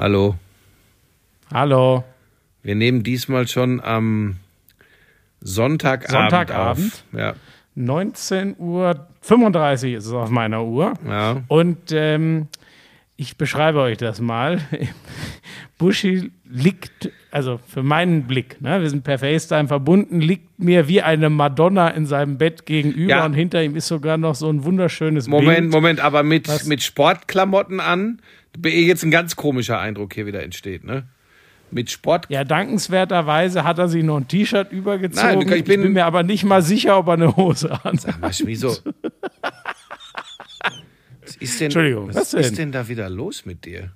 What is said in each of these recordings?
Hallo. Hallo. Wir nehmen diesmal schon am Sonntagabend, Sonntagabend. auf. Ja. 19.35 Uhr ist es auf meiner Uhr. Ja. Und ähm, ich beschreibe euch das mal. Buschi liegt, also für meinen Blick, ne, wir sind per FaceTime verbunden, liegt mir wie eine Madonna in seinem Bett gegenüber Ja. und hinter ihm ist sogar noch so ein wunderschönes Moment, Bild. Moment, aber mit, mit Sportklamotten an, jetzt ein ganz komischer Eindruck hier wieder entsteht, ne? Mit Sport. Ja, dankenswerterweise hat er sich noch ein T-Shirt übergezogen. Nein, ich bin- ich bin mir aber nicht mal sicher, ob er eine Hose hat. Sag mal, wieso? Was ist denn, Entschuldigung, was, was denn? ist denn da wieder los mit dir?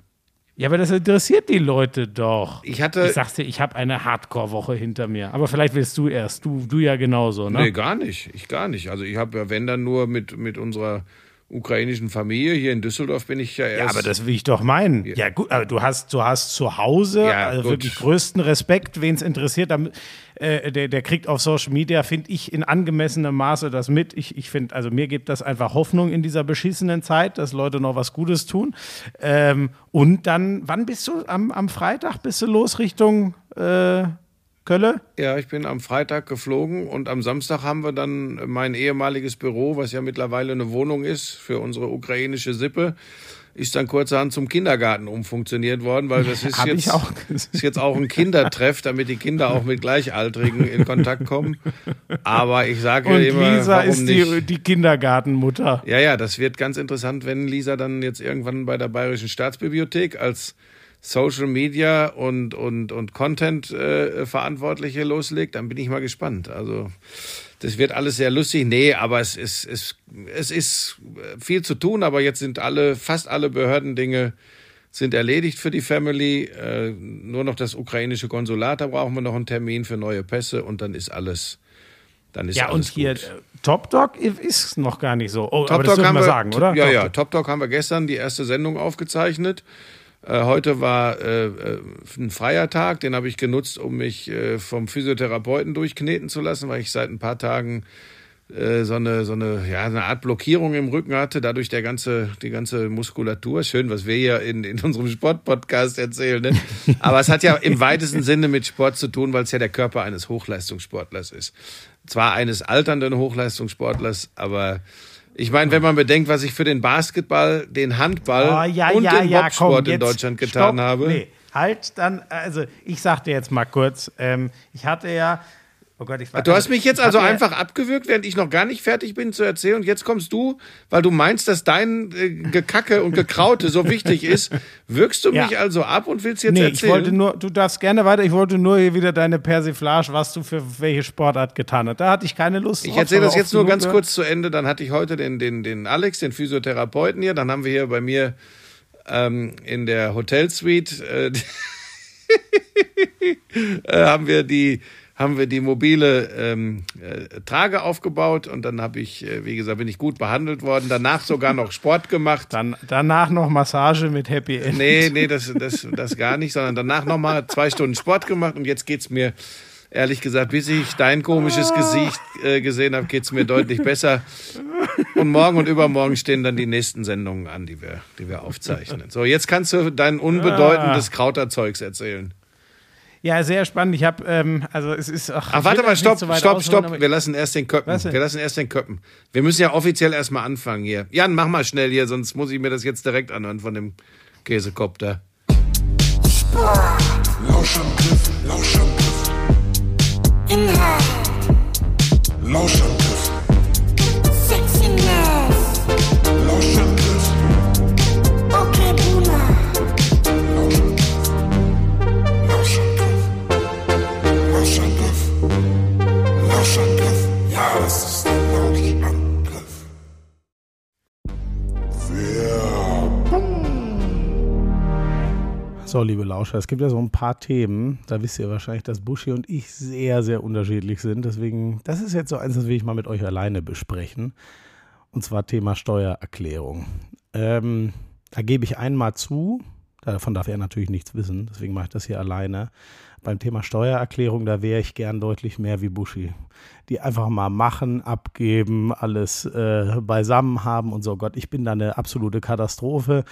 Ja, aber das interessiert die Leute doch. Ich hatte. Ich dir, ich habe eine Hardcore-Woche hinter mir. Aber vielleicht willst du erst. Du, du ja genauso, ne? Nee, gar nicht. Ich gar nicht. Also ich habe ja, wenn dann nur mit, mit unserer ukrainischen Familie hier in Düsseldorf bin ich ja erst. Ja, aber das will ich doch meinen. Ja, gut, aber du hast, du hast zu Hause Ja, also wirklich größten Respekt, wen es interessiert. Äh, der, der kriegt auf Social Media, finde ich, in angemessenem Maße das mit. Ich, ich finde, also mir gibt das einfach Hoffnung in dieser beschissenen Zeit, dass Leute noch was Gutes tun. Ähm, und dann, wann bist du? Am, am Freitag bist du los Richtung äh, Kölle? Ja, ich bin am Freitag geflogen und am Samstag haben wir dann mein ehemaliges Büro, was ja mittlerweile eine Wohnung ist für unsere ukrainische Sippe, ist dann kurzerhand zum Kindergarten umfunktioniert worden, weil das ist Hab jetzt, auch ist jetzt auch ein Kindertreff, damit die Kinder auch mit Gleichaltrigen in Kontakt kommen. Aber ich sage Und immer, Lisa ist die, die Kindergartenmutter. Ja, ja, das wird ganz interessant, wenn Lisa dann jetzt irgendwann bei der Bayerischen Staatsbibliothek als Social Media und, und, und Content äh, Verantwortliche loslegt, dann bin ich mal gespannt. Also das wird alles sehr lustig. Nee, aber es ist, es, es ist viel zu tun, aber jetzt sind alle, fast alle Behördendinge sind erledigt für die Family. Äh, nur noch das ukrainische Konsulat, da brauchen wir noch einen Termin für neue Pässe und dann ist alles. Dann ist Ja, und alles hier gut. äh, Top Dog ist noch gar nicht so. Oh, Top aber das Talk dürfen haben wir sagen, oder? Ja, Top ja. Dog. Top Talk haben wir gestern die erste Sendung aufgezeichnet. Äh, heute war äh, äh, ein freier Tag, den habe ich genutzt, um mich äh, vom Physiotherapeuten durchkneten zu lassen, weil ich seit ein paar Tagen äh, so eine so eine ja eine Art Blockierung im Rücken hatte, dadurch der ganze die ganze Muskulatur schön, was wir hier in, in unserem Sportpodcast erzählen, ne? aber es hat ja im weitesten Sinne mit Sport zu tun, weil es ja der Körper eines Hochleistungssportlers ist. Zwar eines alternden Hochleistungssportlers, aber ich meine, wenn man bedenkt, was ich für den Basketball, den Handball Oh, ja, und ja, den ja, Bobsport komm, in Deutschland getan stopp. habe. Nee, halt dann, also ich sag dir jetzt mal kurz, ähm, ich hatte ja, oh Gott, ich war. Du hast mich jetzt ich also einfach abgewürgt, während ich noch gar nicht fertig bin zu erzählen. Und jetzt kommst du, weil du meinst, dass dein äh, Gekacke und Gekraute so wichtig ist, wirkst du Ja. mich also ab und willst jetzt Nee, ich erzählen? wollte nur, du darfst gerne weiter, ich wollte nur hier wieder deine Persiflage, was du für welche Sportart getan hast. Da hatte ich keine Lust Ich erzähle das jetzt nur ganz gehört. kurz zu Ende. Dann hatte ich heute den, den, den Alex, den Physiotherapeuten hier. Dann haben wir hier bei mir ähm, in der Hotelsuite äh, äh, haben wir die haben wir die mobile ähm, äh, Trage aufgebaut und dann habe ich, äh, wie gesagt, bin ich gut behandelt worden. Danach sogar noch Sport gemacht. Dann, danach noch Massage mit Happy End. Nee, nee, das, das, das gar nicht, sondern danach nochmal zwei Stunden Sport gemacht und jetzt geht's mir, ehrlich gesagt, bis ich dein komisches Gesicht äh, gesehen habe, geht's mir deutlich besser. Und morgen und übermorgen stehen dann die nächsten Sendungen an, die wir, die wir aufzeichnen. So, jetzt kannst du dein unbedeutendes Krauterzeugs erzählen. Ja, sehr spannend. Ich habe, ähm, also es ist. Ach, Ach, ich warte mal, stopp, so stopp, ausholen, stopp. Wir lassen erst den Köppen. Wir lassen erst den Köppen. Wir müssen ja offiziell erstmal anfangen hier. Jan, mach mal schnell hier, sonst muss ich mir das jetzt direkt anhören von dem Käsekopter. Lauschangriff, Lauschangriff. Inhalt, Liebe Lauscher, es gibt ja so ein paar Themen, da wisst ihr wahrscheinlich, dass Buschi und ich sehr, sehr unterschiedlich sind. Deswegen, das ist jetzt so eins, das will ich mal mit euch alleine besprechen. Und zwar Thema Steuererklärung. Ähm, da gebe ich einmal zu, davon darf er natürlich nichts wissen, deswegen mache ich das hier alleine. Beim Thema Steuererklärung, da wäre ich gern deutlich mehr wie Buschi. Die einfach mal machen, abgeben, alles äh, beisammen haben und so. Gott, ich bin da eine absolute Katastrophe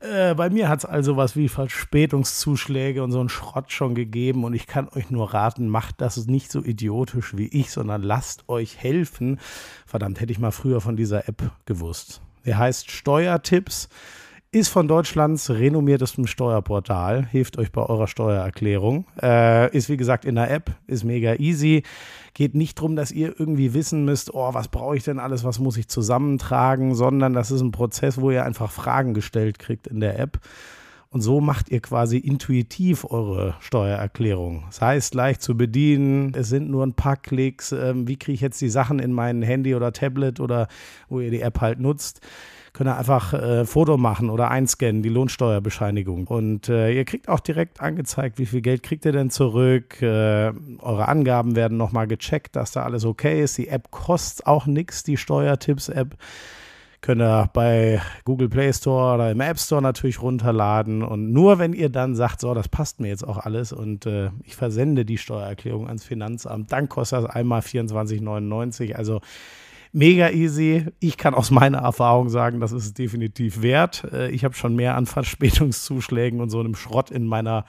Äh, bei mir hat es also was wie Verspätungszuschläge und so einen Schrott schon gegeben und ich kann euch nur raten, macht das nicht so idiotisch wie ich, sondern lasst euch helfen. Verdammt, hätte ich mal früher von dieser App gewusst. Der heißt Steuertipps ist von Deutschlands renommiertestem Steuerportal, hilft euch bei eurer Steuererklärung. Äh, ist wie gesagt in der App, ist mega easy. Geht nicht darum, dass ihr irgendwie wissen müsst, oh, was brauche ich denn alles, was muss ich zusammentragen, sondern das ist ein Prozess, wo ihr einfach Fragen gestellt kriegt in der App. Und so macht ihr quasi intuitiv eure Steuererklärung. Das heißt, leicht zu bedienen, es sind nur ein paar Klicks. Ähm, wie kriege ich jetzt die Sachen in mein Handy oder Tablet oder wo ihr die App halt nutzt? Könnt ihr einfach äh, Foto machen oder einscannen, die Lohnsteuerbescheinigung. Und äh, ihr kriegt auch direkt angezeigt, wie viel Geld kriegt ihr denn zurück. Äh, eure Angaben werden nochmal gecheckt, dass da alles okay ist. Die App kostet auch nichts, die Steuertipps-App. Könnt ihr bei Google Play Store oder im App Store natürlich runterladen. Und nur wenn ihr dann sagt, so, das passt mir jetzt auch alles und äh, ich versende die Steuererklärung ans Finanzamt, dann kostet das einmal 24,99. Also mega easy. Ich kann aus meiner Erfahrung sagen, das ist es definitiv wert. Äh, ich habe schon mehr an Verspätungszuschlägen und so einem Schrott in meiner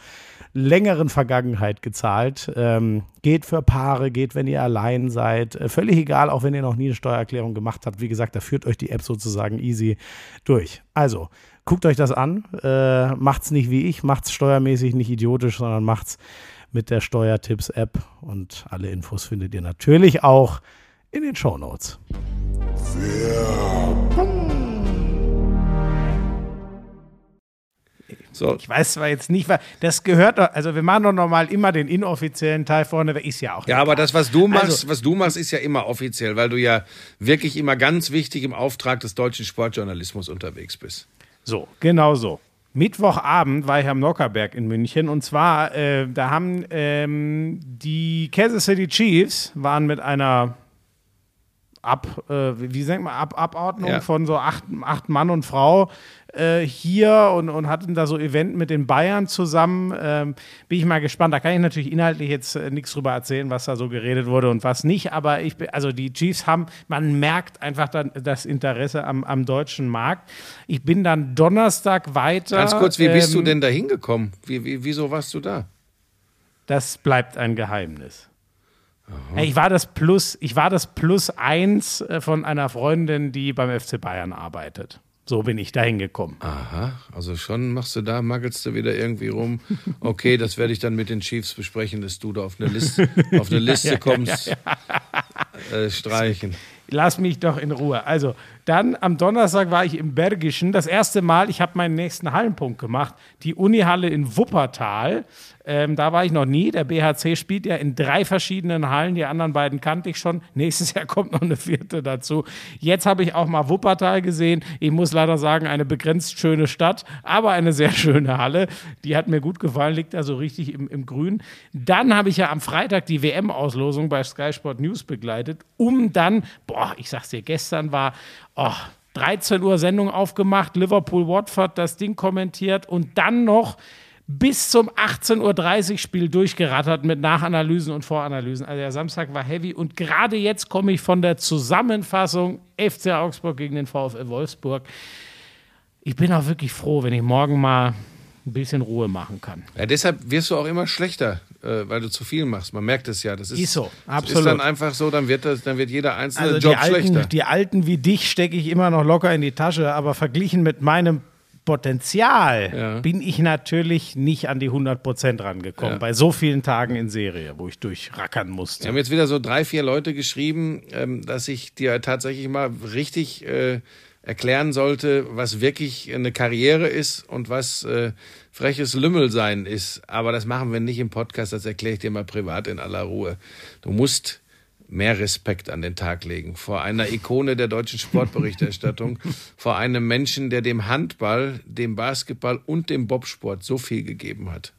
längeren Vergangenheit gezahlt. Ähm, geht für Paare, geht, wenn ihr allein seid. Äh, völlig egal, auch wenn ihr noch nie eine Steuererklärung gemacht habt. Wie gesagt, da führt euch die App sozusagen easy durch. Also, guckt euch das an. Äh, macht's nicht wie ich, macht's steuermäßig nicht idiotisch, sondern macht's mit der Steuertipps-App. Und alle Infos findet ihr natürlich auch in den Show Notes. So, Ich weiß zwar jetzt nicht, was das gehört, doch- also wir machen doch normal immer den inoffiziellen Teil vorne, wer ist ja auch. Ja, aber das, was du machst, Also- was du machst, ist ja immer offiziell, weil du ja wirklich immer ganz wichtig im Auftrag des deutschen Sportjournalismus unterwegs bist. So, genau so. Mittwochabend war ich am Nockerberg in München und zwar, äh, da haben ähm, die Kansas City Chiefs waren mit einer Ab, äh, wie sagt man, Ab Abordnung Ja. von so acht, acht Mann und Frau äh, hier und, und hatten da so Event mit den Bayern zusammen. Ähm, bin ich mal gespannt. Da kann ich natürlich inhaltlich jetzt äh, nichts drüber erzählen, was da so geredet wurde und was nicht. Aber ich bin, also die Chiefs haben, man merkt einfach dann das Interesse am, am deutschen Markt. Ich bin dann Donnerstag weiter. Ganz kurz, wie bist du ähm, denn da hingekommen? Wie, wie, wieso warst du da? Das bleibt ein Geheimnis. Ja, Ich war das Plus, ich war das Plus eins äh, von einer Freundin, die beim FC Bayern arbeitet. So bin ich da hingekommen. Aha, also schon machst du da, maggelst du wieder irgendwie rum. Okay, das werde ich dann mit den Chiefs besprechen, dass du da auf eine Liste, auf eine Liste kommst. Äh, streichen. Lass mich doch in Ruhe. Also, dann am Donnerstag war ich im Bergischen. Das erste Mal, ich habe meinen nächsten Hallenpunkt gemacht. Die Unihalle in Wuppertal. Ähm, da war ich noch nie. Der BHC spielt ja in drei verschiedenen Hallen. Die anderen beiden kannte ich schon. Nächstes Jahr kommt noch eine vierte dazu. Jetzt habe ich auch mal Wuppertal gesehen. Ich muss leider sagen, eine begrenzt schöne Stadt, aber eine sehr schöne Halle. Die hat mir gut gefallen, liegt also richtig im, im Grün. Dann habe ich ja am Freitag die WM-Auslosung bei Sky Sport News begleitet, um dann, boah, ich sag's dir, gestern war, oh, 13 Uhr Sendung aufgemacht, Liverpool-Watford das Ding kommentiert und dann noch bis zum 18.30 Uhr Spiel durchgerattert mit Nachanalysen und Voranalysen. Also der Samstag war heavy und gerade jetzt komme ich von der Zusammenfassung FC Augsburg gegen den VfL Wolfsburg. Ich bin auch wirklich froh, wenn ich morgen mal ein bisschen Ruhe machen kann. Ja, deshalb wirst du auch immer schlechter, äh, weil du zu viel machst. Man merkt es ja. Das ist, Ist so, absolut. Ist dann einfach so, dann wird, das, dann wird jeder einzelne Also die Job schlechter. alten, die alten wie dich stecke ich immer noch locker in die Tasche, aber verglichen mit meinem Potenzial Ja. bin ich natürlich nicht an die 100 Prozent rangekommen. Ja. Bei so vielen Tagen in Serie, wo ich durchrackern musste. Wir haben jetzt wieder so drei, vier Leute geschrieben, ähm, dass ich dir tatsächlich mal richtig äh, erklären sollte, was wirklich eine Karriere ist und was äh, freches Lümmelsein ist. Aber das machen wir nicht im Podcast, das erkläre ich dir mal privat in aller Ruhe. Du musst mehr Respekt an den Tag legen vor einer Ikone der deutschen Sportberichterstattung, vor einem Menschen, der dem Handball, dem Basketball und dem Bobsport so viel gegeben hat.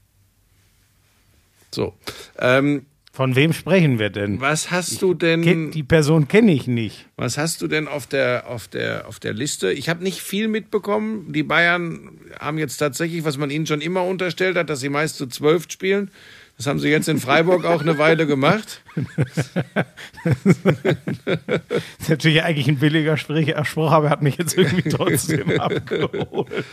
So, ähm, Von wem sprechen wir denn? was hast du denn? Ken- Die Person kenne ich nicht. Was hast du denn auf der, auf der, auf der Liste? Ich habe nicht viel mitbekommen. Die Bayern haben jetzt tatsächlich, was man ihnen schon immer unterstellt hat, dass sie meist zu zwölf spielen. Das haben sie jetzt in Freiburg auch eine Weile gemacht. Das ist natürlich eigentlich ein billiger Sprich- Spruch, aber er hat mich jetzt irgendwie trotzdem abgeholt.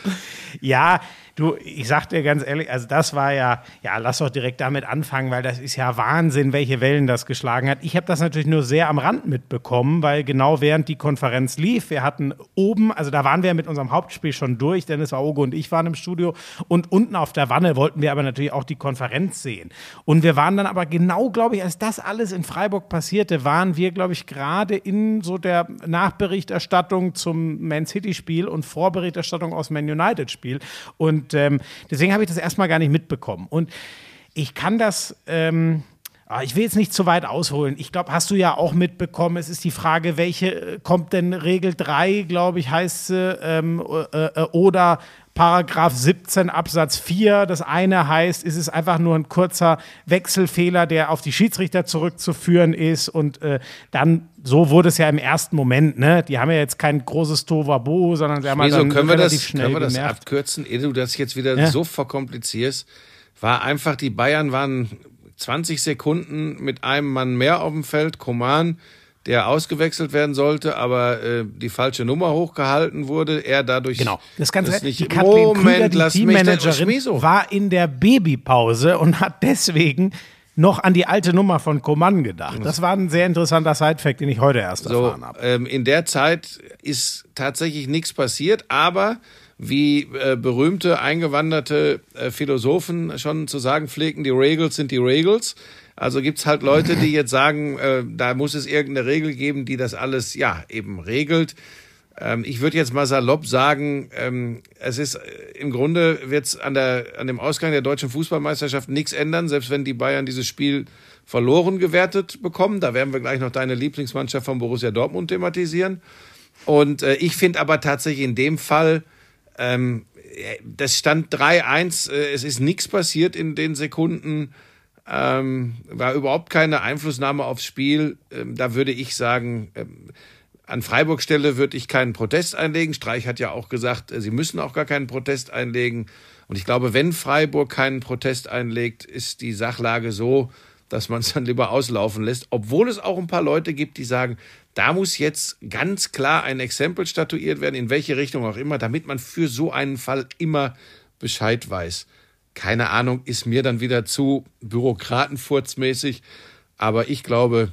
Ja, du, ich sag dir ganz ehrlich, also das war ja, ja, lass doch direkt damit anfangen, weil das ist ja Wahnsinn, welche Wellen das geschlagen hat. Ich habe das natürlich nur sehr am Rand mitbekommen, weil genau während die Konferenz lief, wir hatten oben, also da waren wir mit unserem Hauptspiel schon durch, Dennis Aogo und ich waren im Studio und unten auf der Wanne wollten wir aber natürlich auch die Konferenz sehen. Und wir waren dann aber genau, glaube ich, als das alles in Freiburg passierte, waren wir, glaube ich, gerade in so der Nachberichterstattung zum Man City-Spiel und Vorberichterstattung aus Man United-Spiel. Und ähm, deswegen habe ich das erstmal gar nicht mitbekommen. Und ich kann das. Ähm, ah, ich will jetzt nicht zu weit ausholen. Ich glaube, hast du ja auch mitbekommen. Es ist die Frage, welche äh, kommt denn Regel 3, glaube ich, heißt sie, ähm, äh, äh, oder Paragraph 17 Absatz 4. Das eine heißt, es ist einfach nur ein kurzer Wechselfehler, der auf die Schiedsrichter zurückzuführen ist. Und äh, dann, so wurde es ja im ersten Moment, ne? Die haben ja jetzt kein großes Tovabo, sondern sie haben Wieso dann können wir das, schnell können wir das gemerkt. abkürzen, ehe du das jetzt wieder Ja. so verkomplizierst? War einfach, die Bayern waren 20 Sekunden mit einem Mann mehr auf dem Feld, Koman, der ausgewechselt werden sollte, aber äh, die falsche Nummer hochgehalten wurde, er dadurch Genau, das Ganze. das nicht, die Kathleen Krüger, Moment, die lass mich Teammanagerin, Schmieso. war in der Babypause und hat deswegen noch an die alte Nummer von Coman gedacht. Das war ein sehr interessanter Sidefact, den ich heute erst So, erfahren habe. ähm, in der Zeit ist tatsächlich nichts passiert, aber wie äh, berühmte eingewanderte äh, Philosophen schon zu sagen pflegen, die Regels sind die Regels. Also gibt's halt Leute, die jetzt sagen, äh, da muss es irgendeine Regel geben, die das alles ja eben regelt. Ähm, ich würde jetzt mal salopp sagen, ähm, es ist äh, im Grunde wird's an der an dem Ausgang der deutschen Fußballmeisterschaft nichts ändern, selbst wenn die Bayern dieses Spiel verloren gewertet bekommen. Da werden wir gleich noch deine Lieblingsmannschaft von Borussia Dortmund thematisieren. Und äh, ich finde aber tatsächlich in dem Fall, ähm, äh, das stand 3-1, äh, es ist nichts passiert in den Sekunden, ähm, war überhaupt keine Einflussnahme aufs Spiel. Ähm, da würde ich sagen, ähm, an Freiburg Stelle würde ich keinen Protest einlegen. Streich hat ja auch gesagt, äh, sie müssen auch gar keinen Protest einlegen. Und ich glaube, wenn Freiburg keinen Protest einlegt, ist die Sachlage so, dass man es dann lieber auslaufen lässt. Obwohl es auch ein paar Leute gibt, die sagen, da muss jetzt ganz klar ein Exempel statuiert werden, in welche Richtung auch immer, damit man für so einen Fall immer Bescheid weiß. Keine Ahnung, ist mir dann wieder zu bürokratenfurzmäßig. Aber ich glaube,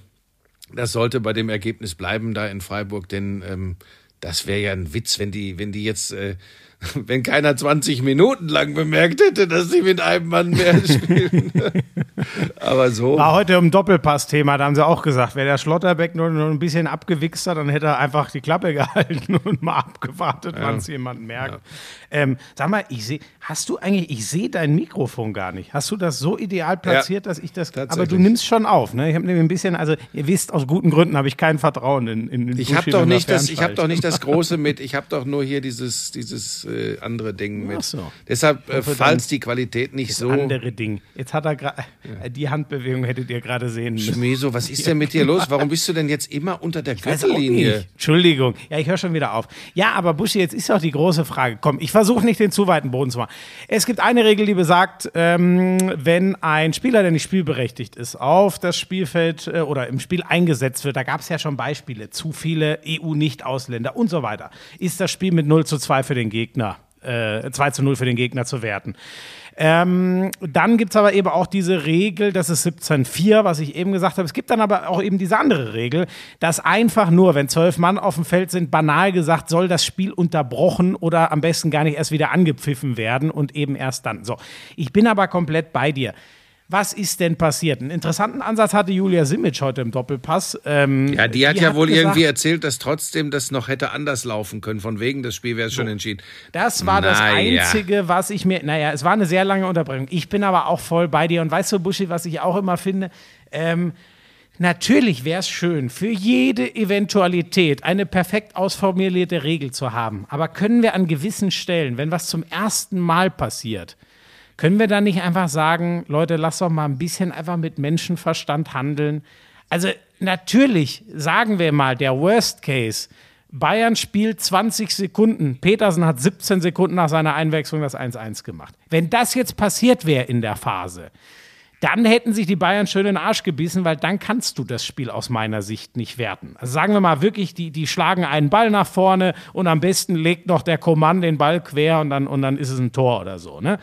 das sollte bei dem Ergebnis bleiben da in Freiburg, denn ähm, das wäre ja ein Witz, wenn die, wenn die jetzt, äh, wenn keiner 20 Minuten lang bemerkt hätte, dass sie mit einem Mann mehr spielen. Aber so. War heute im Doppelpass-Thema, da haben sie auch gesagt, wäre der Schlotterbeck nur, nur ein bisschen abgewichster, dann hätte er einfach die Klappe gehalten und mal abgewartet, wann es jemand merkt. Ähm, sag mal, ich sehe, hast du eigentlich, ich sehe dein Mikrofon gar nicht. Hast du das so ideal platziert, dass ich das, aber du nimmst schon auf, ne? Ich habe nämlich ein bisschen, also ihr wisst, aus guten Gründen habe ich kein Vertrauen in, in, in Ich habe doch nicht das, ich habe Fernstreiche. doch nicht das große mit. Ich habe doch nur hier dieses, dieses äh, andere Ding mit. So. Deshalb, äh, falls die Qualität nicht so. andere Ding. Jetzt hat er gerade, die Handbewegung hättet ihr gerade sehen müssen. Schmeso, was ist denn mit dir los? Warum bist du denn jetzt immer unter der Gürtellinie? Entschuldigung. Ja, ich höre schon wieder auf. Ja, aber Buschi, jetzt ist doch die große Frage. Komm, ich versuche nicht den zu weiten Boden zu machen. Es gibt eine Regel, die besagt, ähm, wenn ein Spieler, der nicht spielberechtigt ist, auf das Spielfeld äh, oder im Spiel eingesetzt wird, da gab es ja schon Beispiele, zu viele EU-Nicht-Ausländer und so weiter, ist das Spiel mit 0 zu 2 für den Gegner, äh, 2 zu 0 für den Gegner zu werten. Ähm, dann gibt es aber eben auch diese Regel, das ist 17.4, was ich eben gesagt habe. Es gibt dann aber auch eben diese andere Regel, dass einfach nur, wenn zwölf Mann auf dem Feld sind, banal gesagt, soll das Spiel unterbrochen oder am besten gar nicht erst wieder angepfiffen werden und eben erst dann. So, ich bin aber komplett bei dir. Was ist denn passiert? Einen interessanten Ansatz hatte Julia Simic heute im Doppelpass. Ähm, Ja, die hat ja wohl gesagt, irgendwie erzählt, dass trotzdem das noch hätte anders laufen können. Von wegen, das Spiel wäre schon entschieden. Das war das Naja. Einzige, was ich mir. Naja, es war eine sehr lange Unterbrechung. Ich bin aber auch voll bei dir. Und weißt du, Buschi, was ich auch immer finde? Ähm, natürlich wäre es schön, für jede Eventualität eine perfekt ausformulierte Regel zu haben. Aber können wir an gewissen Stellen, wenn was zum ersten Mal passiert, können wir da nicht einfach sagen, Leute, lass doch mal ein bisschen einfach mit Menschenverstand handeln? Also natürlich, sagen wir mal, der Worst Case, Bayern spielt 20 Sekunden, Petersen hat 17 Sekunden nach seiner Einwechslung das 1-1 gemacht. Wenn das jetzt passiert wäre in der Phase, dann hätten sich die Bayern schön in den Arsch gebissen, weil dann kannst du das Spiel aus meiner Sicht nicht werten. Also sagen wir mal wirklich, die, die schlagen einen Ball nach vorne und am besten legt noch der Kommand den Ball quer und dann, und dann ist es ein Tor oder so. Ne?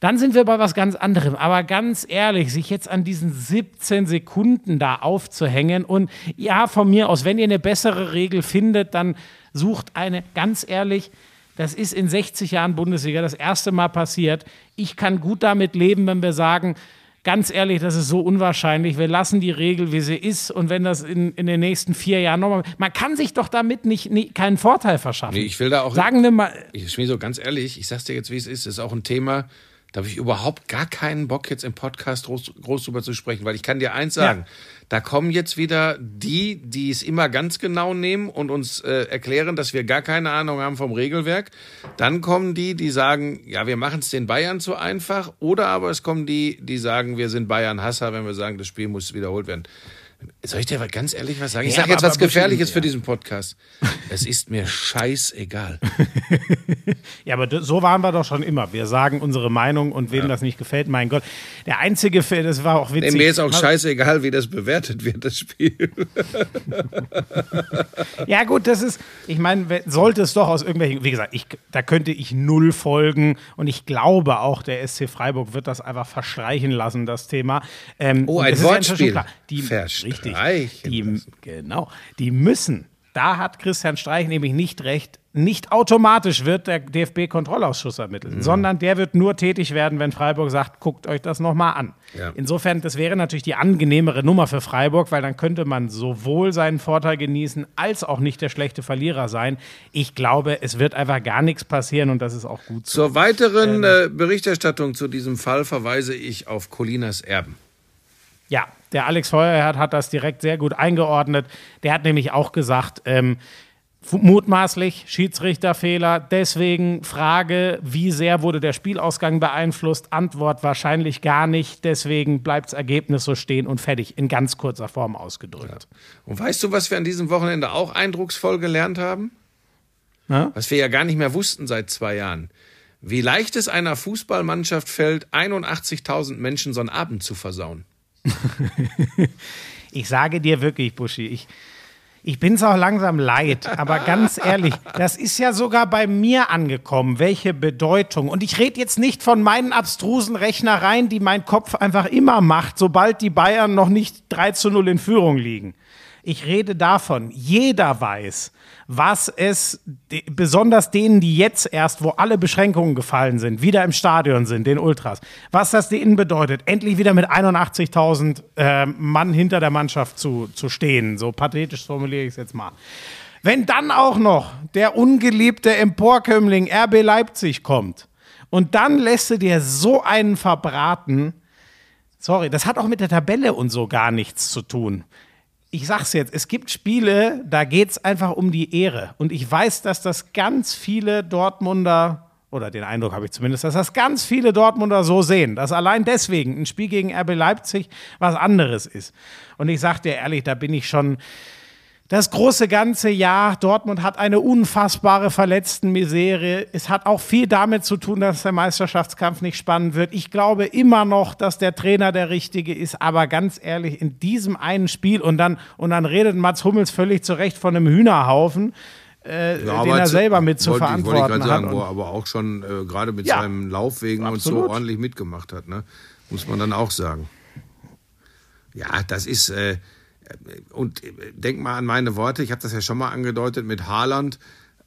Dann sind wir bei was ganz anderem. Aber ganz ehrlich, sich jetzt an diesen 17 Sekunden da aufzuhängen und ja, von mir aus, wenn ihr eine bessere Regel findet, dann sucht eine, ganz ehrlich, das ist in 60 Jahren Bundesliga das erste Mal passiert. Ich kann gut damit leben, wenn wir sagen, ganz ehrlich, das ist so unwahrscheinlich. Wir lassen die Regel, wie sie ist. Und wenn das in, in den nächsten vier Jahren nochmal. Man kann sich doch damit nicht, nicht keinen Vorteil verschaffen. Nee, ich will da auch. Sagen wir mal. Ich bin so ganz ehrlich, ich sag's dir jetzt, wie es ist. Das ist auch ein Thema, da habe ich überhaupt gar keinen Bock, jetzt im Podcast groß, groß drüber zu sprechen, weil ich kann dir eins sagen. Ja. Da kommen jetzt wieder die, die es immer ganz genau nehmen und uns äh, erklären, dass wir gar keine Ahnung haben vom Regelwerk. Dann kommen die, die sagen, ja, wir machen es den Bayern zu einfach. Oder aber es kommen die, die sagen, wir sind Bayern-Hasser, wenn wir sagen, das Spiel muss wiederholt werden. Soll ich dir aber ganz ehrlich was sagen? Ich Ja, sage jetzt was Gefährliches Buschi, für ja. diesen Podcast. Es ist mir scheißegal. Ja, aber so waren wir doch schon immer. Wir sagen unsere Meinung und wem das nicht gefällt, mein Gott. Der einzige Fall, das war auch Nee, witzig. mir ist auch scheißegal, wie das bewertet wird, das Spiel. Ja, gut, das ist, ich meine, sollte es doch aus irgendwelchen, wie gesagt, ich, da könnte ich null folgen und ich glaube auch, der SC Freiburg wird das einfach verstreichen lassen, das Thema. Ähm, Oh, ein ja Wortspiel. klar, Die, Verstreichen richtig, die, genau, die müssen, da hat Christian Streich nämlich nicht recht, nicht automatisch wird der DFB-Kontrollausschuss ermitteln, Mhm. sondern der wird nur tätig werden, wenn Freiburg sagt, guckt euch das nochmal an. Ja. Insofern, das wäre natürlich die angenehmere Nummer für Freiburg, weil dann könnte man sowohl seinen Vorteil genießen, als auch nicht der schlechte Verlierer sein. Ich glaube, es wird einfach gar nichts passieren und das ist auch gut so. Zur weiteren äh, Berichterstattung zu diesem Fall verweise ich auf Colinas Erben. Ja, der Alex Feuerherd hat das direkt sehr gut eingeordnet. Der hat nämlich auch gesagt, ähm, mutmaßlich Schiedsrichterfehler. Deswegen Frage, wie sehr wurde der Spielausgang beeinflusst? Antwort wahrscheinlich gar nicht. Deswegen bleibt das Ergebnis so stehen und fertig. In ganz kurzer Form ausgedrückt. Und weißt du, was wir an diesem Wochenende auch eindrucksvoll gelernt haben? Na? Was wir ja gar nicht mehr wussten seit zwei Jahren. Wie leicht es einer Fußballmannschaft fällt, 81.000 Menschen so einen Abend zu versauen. Ich sage dir wirklich, Buschi, ich, ich bin es auch langsam leid, aber ganz ehrlich, das ist ja sogar bei mir angekommen, welche Bedeutung. Und ich rede jetzt nicht von meinen abstrusen Rechnereien, die mein Kopf einfach immer macht, sobald die Bayern noch nicht 3 zu 0 in Führung liegen. Ich rede davon, jeder weiß, was es, de- besonders denen, die jetzt erst, wo alle Beschränkungen gefallen sind, wieder im Stadion sind, den Ultras, was das denen bedeutet, endlich wieder mit 81.000 äh, Mann hinter der Mannschaft zu, zu stehen. So pathetisch formuliere ich es jetzt mal. Wenn dann auch noch der ungeliebte Emporkömmling RB Leipzig kommt und dann lässt du dir so einen verbraten, Sorry, das hat auch mit der Tabelle und so gar nichts zu tun. Ich sag's jetzt, es gibt Spiele, da geht's einfach um die Ehre. Und ich weiß, dass das ganz viele Dortmunder, oder den Eindruck habe ich zumindest, dass das ganz viele Dortmunder so sehen, dass allein deswegen ein Spiel gegen RB Leipzig was anderes ist. Und ich sag dir ehrlich, da bin ich schon, das große ganze Jahr, Dortmund hat eine unfassbare Verletztenmisere. Es hat auch viel damit zu tun, dass der Meisterschaftskampf nicht spannend wird. Ich glaube immer noch, dass der Trainer der richtige ist, aber ganz ehrlich, in diesem einen Spiel und dann, und dann redet Mats Hummels völlig zu Recht von einem Hühnerhaufen, äh, den er selber mit zu wollte, verantworten wollte ich gerade sagen, hat. wo Und- er aber auch schon äh, gerade mit Ja, seinem Laufwegen und absolut. so ordentlich mitgemacht hat. Ne? Muss man dann auch sagen. Ja, das ist. Äh, und äh, denk mal an meine Worte, ich habe das ja schon mal angedeutet mit Haaland.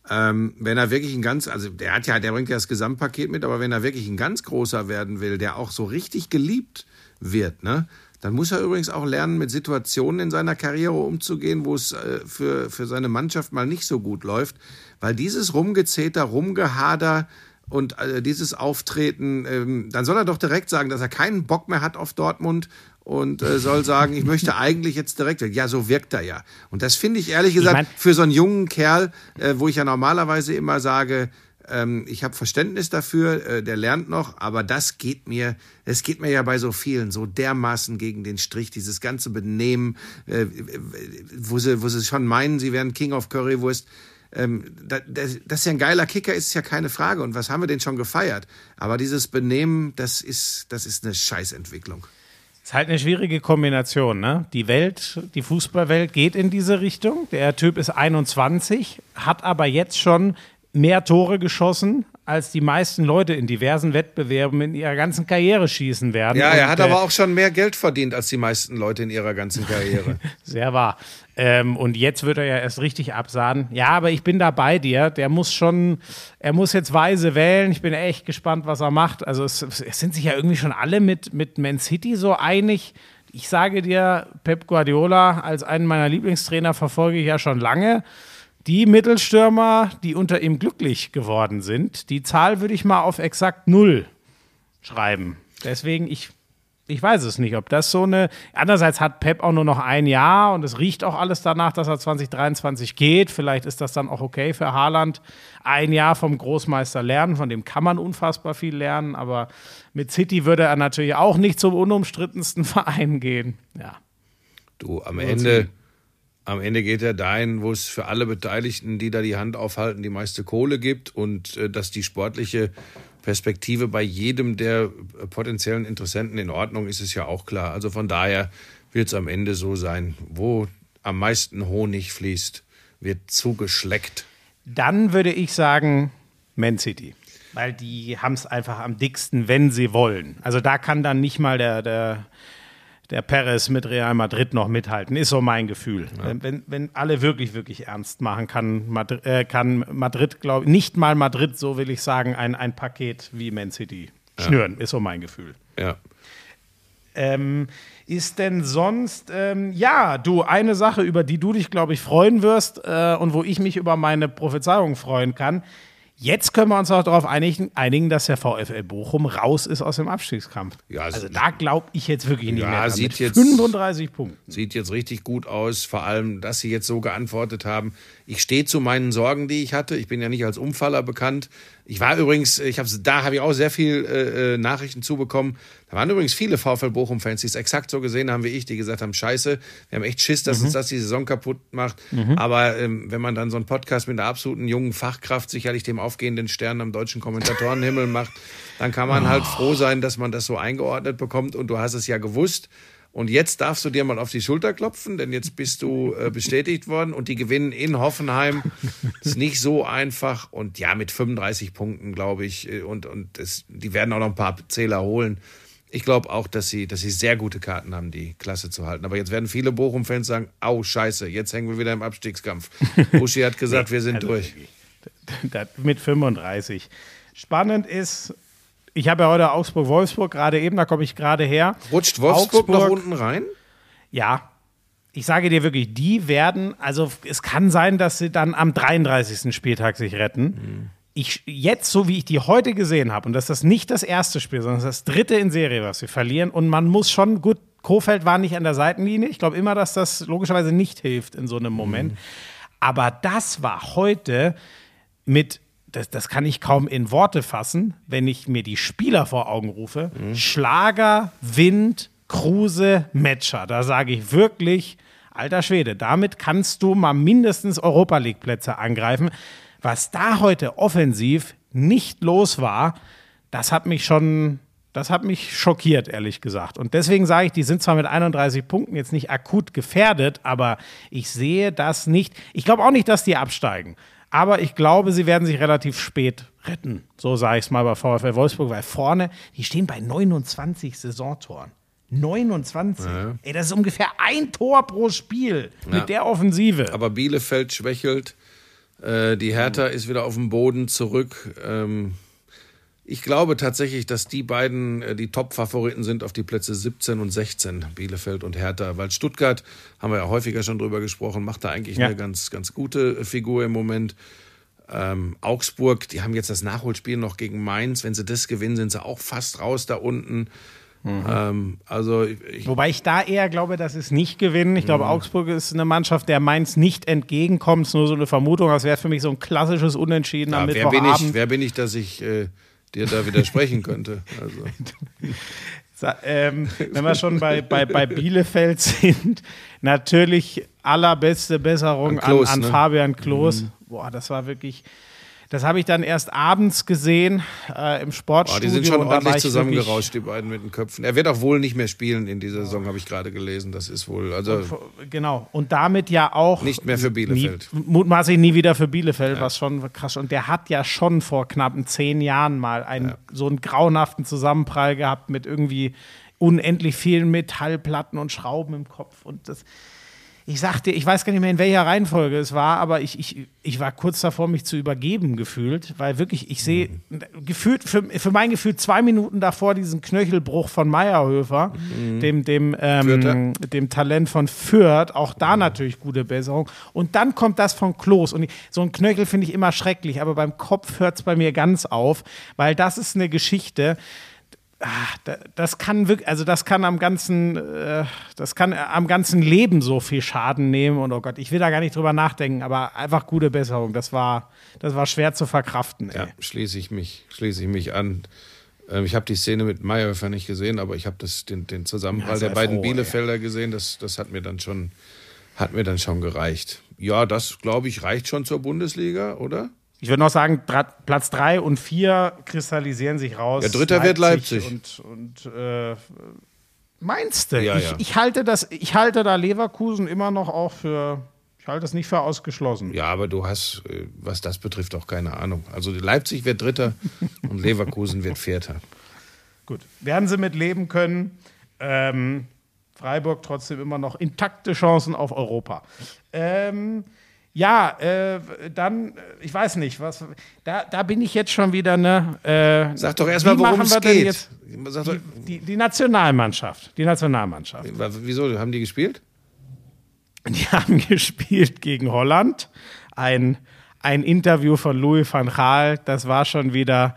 Ähm, wenn er wirklich ein ganz, also der hat ja, der bringt ja das Gesamtpaket mit, aber wenn er wirklich ein ganz großer werden will, der auch so richtig geliebt wird, ne, dann muss er übrigens auch lernen, mit Situationen in seiner Karriere umzugehen, wo es äh, für, für seine Mannschaft mal nicht so gut läuft. Weil dieses Rumgezeter, Rumgehader und äh, dieses Auftreten, ähm, dann soll er doch direkt sagen, dass er keinen Bock mehr hat auf Dortmund und äh, soll sagen, ich möchte eigentlich jetzt direkt weg. Ja, so wirkt er ja. Und das finde ich ehrlich gesagt mein- für so einen jungen Kerl, äh, wo ich ja normalerweise immer sage, ähm, ich habe Verständnis dafür, äh, der lernt noch, aber das geht mir, es geht mir ja bei so vielen so dermaßen gegen den Strich, dieses ganze Benehmen, äh, wo sie, wo sie schon meinen, sie wären King of Currywurst. Ähm, da, das, dass er ein geiler Kicker ist, ist ja keine Frage. Und was haben wir denn schon gefeiert? Aber dieses Benehmen, das ist, das ist eine Scheißentwicklung. Ist halt eine schwierige Kombination, ne? Die Welt, die Fußballwelt geht in diese Richtung. Der Typ ist 21, hat aber jetzt schon mehr Tore geschossen, als die meisten Leute in diversen Wettbewerben in ihrer ganzen Karriere schießen werden. Ja, er hat äh, aber auch schon mehr Geld verdient als die meisten Leute in ihrer ganzen Karriere. Sehr wahr. Ähm, und jetzt wird er ja erst richtig absahen. Ja, aber ich bin da bei dir. Der muss schon, er muss jetzt weise wählen. Ich bin echt gespannt, was er macht. Also es, es sind sich ja irgendwie schon alle mit, mit Man City so einig. Ich sage dir, Pep Guardiola als einen meiner Lieblingstrainer verfolge ich ja schon lange. Die Mittelstürmer, die unter ihm glücklich geworden sind, die Zahl würde ich mal auf exakt null schreiben. Deswegen, ich, ich weiß es nicht, ob das so eine. Andererseits hat Pep auch nur noch ein Jahr und es riecht auch alles danach, dass er 2023 geht. Vielleicht ist das dann auch okay für Haaland. Ein Jahr vom Großmeister lernen, von dem kann man unfassbar viel lernen, aber mit City würde er natürlich auch nicht zum unumstrittensten Verein gehen. Ja. Du, am Ende, am Ende geht er dahin, wo es für alle Beteiligten, die da die Hand aufhalten, die meiste Kohle gibt und äh, dass die sportliche Perspektive bei jedem der äh, potenziellen Interessenten in Ordnung ist, ist ja auch klar. Also von daher wird es am Ende so sein, wo am meisten Honig fließt, wird zugeschleckt. Dann würde ich sagen Man City. Weil die haben es einfach am dicksten, wenn sie wollen. Also da kann dann nicht mal der, der, der Perez mit Real Madrid noch mithalten, ist so mein Gefühl. Wenn, wenn, wenn alle wirklich, wirklich ernst machen, kann Madrid, äh, kann Madrid glaube ich, nicht mal Madrid, so will ich sagen, ein, ein Paket wie Man City schnüren, ist so mein Gefühl. Ja. Ähm, ist denn sonst, ähm, ja, du, eine Sache, über die du dich, glaube ich, freuen wirst äh, und wo ich mich über meine Prophezeiung freuen kann. Jetzt können wir uns auch darauf einigen, einigen, dass der VfL Bochum raus ist aus dem Abstiegskampf. Ja, also da glaube ich jetzt wirklich nicht Ja, mehr. dran. sieht jetzt- 35 Punkten. Sieht jetzt richtig gut aus, vor allem, dass Sie jetzt so geantwortet haben. Ich stehe zu meinen Sorgen, die ich hatte. Ich bin ja nicht als Umfaller bekannt. Ich war übrigens, ich habe da habe ich auch sehr viel äh, äh, Nachrichten zubekommen. Da waren übrigens viele VfL Bochum-Fans, die es exakt so gesehen haben wie ich, die gesagt haben: Scheiße, wir haben echt Schiss, dass uns das die Saison kaputt macht. Aber ähm, wenn man dann so einen Podcast mit einer absoluten jungen Fachkraft sicherlich dem aufgehenden Stern am deutschen Kommentatorenhimmel macht, dann kann man halt froh sein, dass man das so eingeordnet bekommt. Und du hast es ja gewusst. Und jetzt darfst du dir mal auf die Schulter klopfen, denn jetzt bist du äh, bestätigt worden und die gewinnen in Hoffenheim. Ist nicht so einfach und ja, mit 35 Punkten, glaube ich, äh, und, und es, die werden auch noch ein paar Zähler holen. Ich glaube auch, dass sie, dass sie sehr gute Karten haben, die Klasse zu halten. Aber jetzt werden viele Bochum-Fans sagen, au, scheiße, jetzt hängen wir wieder im Abstiegskampf. Buschi hat gesagt, wir sind Also durch. Mit 35. Spannend ist, ich habe ja heute Augsburg-Wolfsburg gerade eben, da komme ich gerade her. Rutscht Wolfsburg Augsburg- unten rein? Ja, ich sage dir wirklich, die werden, also es kann sein, dass sie dann am 33. Spieltag sich retten. Ich, jetzt, so wie ich die heute gesehen habe, und das ist das nicht das erste Spiel, sondern das dritte in Serie, was wir verlieren. Und man muss schon, gut, Kofeld war nicht an der Seitenlinie. Ich glaube immer, dass das logischerweise nicht hilft in so einem Moment. Aber das war heute mit, das, das kann ich kaum in Worte fassen, wenn ich mir die Spieler vor Augen rufe. Schlager, Wind, Kruse, Matcher. Da sage ich wirklich, alter Schwede, damit kannst du mal mindestens Europa League-Plätze angreifen. Was da heute offensiv nicht los war, das hat mich schon, das hat mich schockiert, ehrlich gesagt. Und deswegen sage ich, die sind zwar mit 31 Punkten jetzt nicht akut gefährdet, aber ich sehe das nicht. Ich glaube auch nicht, dass die absteigen. Aber ich glaube, sie werden sich relativ spät retten. So sage ich es mal bei VfL Wolfsburg, weil vorne, die stehen bei 29 Saisontoren. 29. Ey, das ist ungefähr ein Tor pro Spiel mit der Offensive. Aber Bielefeld schwächelt. Äh, die Hertha ist wieder auf dem Boden zurück. Ähm, ich glaube tatsächlich, dass die beiden äh, die Top-Favoriten sind auf die Plätze 17 und 16, Bielefeld und Hertha. Weil Stuttgart, haben wir ja häufiger schon drüber gesprochen, macht da eigentlich Ja. eine ganz, ganz gute äh, Figur im Moment. Ähm, Augsburg, die haben jetzt das Nachholspiel noch gegen Mainz. Wenn sie das gewinnen, sind sie auch fast raus da unten. Ähm, also ich, Wobei ich da eher glaube, dass es nicht gewinnen. Ich Mhm. glaube, Augsburg ist eine Mannschaft, der Mainz nicht entgegenkommt. Es ist nur so eine Vermutung. Das wäre für mich so ein klassisches Unentschieden am ja, wer, bin ich, Mittwochabend. wer bin ich, dass ich äh, dir da widersprechen könnte? Also. Ähm, wenn wir schon bei, bei, bei Bielefeld sind, natürlich allerbeste Besserung An Klos, an, an ne? Fabian Klos. Boah, das war wirklich. Das habe ich dann erst abends gesehen äh, im Sportstudio. die sind schon und ordentlich ich zusammengerauscht, die beiden mit den Köpfen. Er wird auch wohl nicht mehr spielen in dieser Saison, habe ich gerade gelesen. Das ist wohl, also wirklich- Genau. Und damit ja auch nicht mehr für Bielefeld. Nie, mutmaßlich nie wieder für Bielefeld, was schon krass. Und der hat ja schon vor knappen zehn Jahren mal einen, so einen grauenhaften Zusammenprall gehabt mit irgendwie unendlich vielen Metallplatten und Schrauben im Kopf. Und das, ich sagte, ich weiß gar nicht mehr, in welcher Reihenfolge es war, aber ich, ich, ich war kurz davor, mich zu übergeben gefühlt, weil wirklich, ich sehe, gefühlt, für, für mein Gefühl, zwei Minuten davor diesen Knöchelbruch von Meyerhöfer, dem, dem, ähm, dem Talent von Fürth, auch da natürlich gute Besserung. Und dann kommt das von Klos. Und ich, so ein Knöchel finde ich immer schrecklich, aber beim Kopf hört es bei mir ganz auf, weil das ist eine Geschichte. Da- das kann wirklich, also das kann am ganzen, äh, das kann am ganzen Leben so viel Schaden nehmen und oh Gott, ich will da gar nicht drüber nachdenken, aber einfach gute Besserung. Das war, das war schwer zu verkraften. Ey. Ja, schließe ich mich, schließe ich mich an. Ähm, Ich habe die Szene mit Meyerhofer nicht gesehen, aber ich habe das den, den sei der beiden froh, Bielefelder gesehen. Das, das hat mir dann schon, hat mir dann schon gereicht. Ja, das glaube ich reicht schon zur Bundesliga, oder? Ich würde noch sagen, Platz drei und vier kristallisieren sich raus. Ja, Dritter wird Leipzig. Und, und äh, meinst du? Ja, ich, ja. ich halte das, ich halte da Leverkusen immer noch auch für, ich halte das nicht für ausgeschlossen. Ja, aber du hast, äh, was das betrifft, auch keine Ahnung. Also Leipzig wird Dritter und Leverkusen wird Vierter. Gut. Werden sie mit leben können. Ähm, Freiburg trotzdem immer noch intakte Chancen auf Europa. Ähm, ja, äh, dann, äh, ich weiß nicht, was, da, da bin ich jetzt schon wieder, ne? Äh, Sag doch erstmal, worum es geht. Jetzt doch, die, die Nationalmannschaft. Die Nationalmannschaft. wieso, haben die gespielt? Die haben gespielt gegen Holland. Ein, ein Interview von Louis van Gaal, das war schon wieder.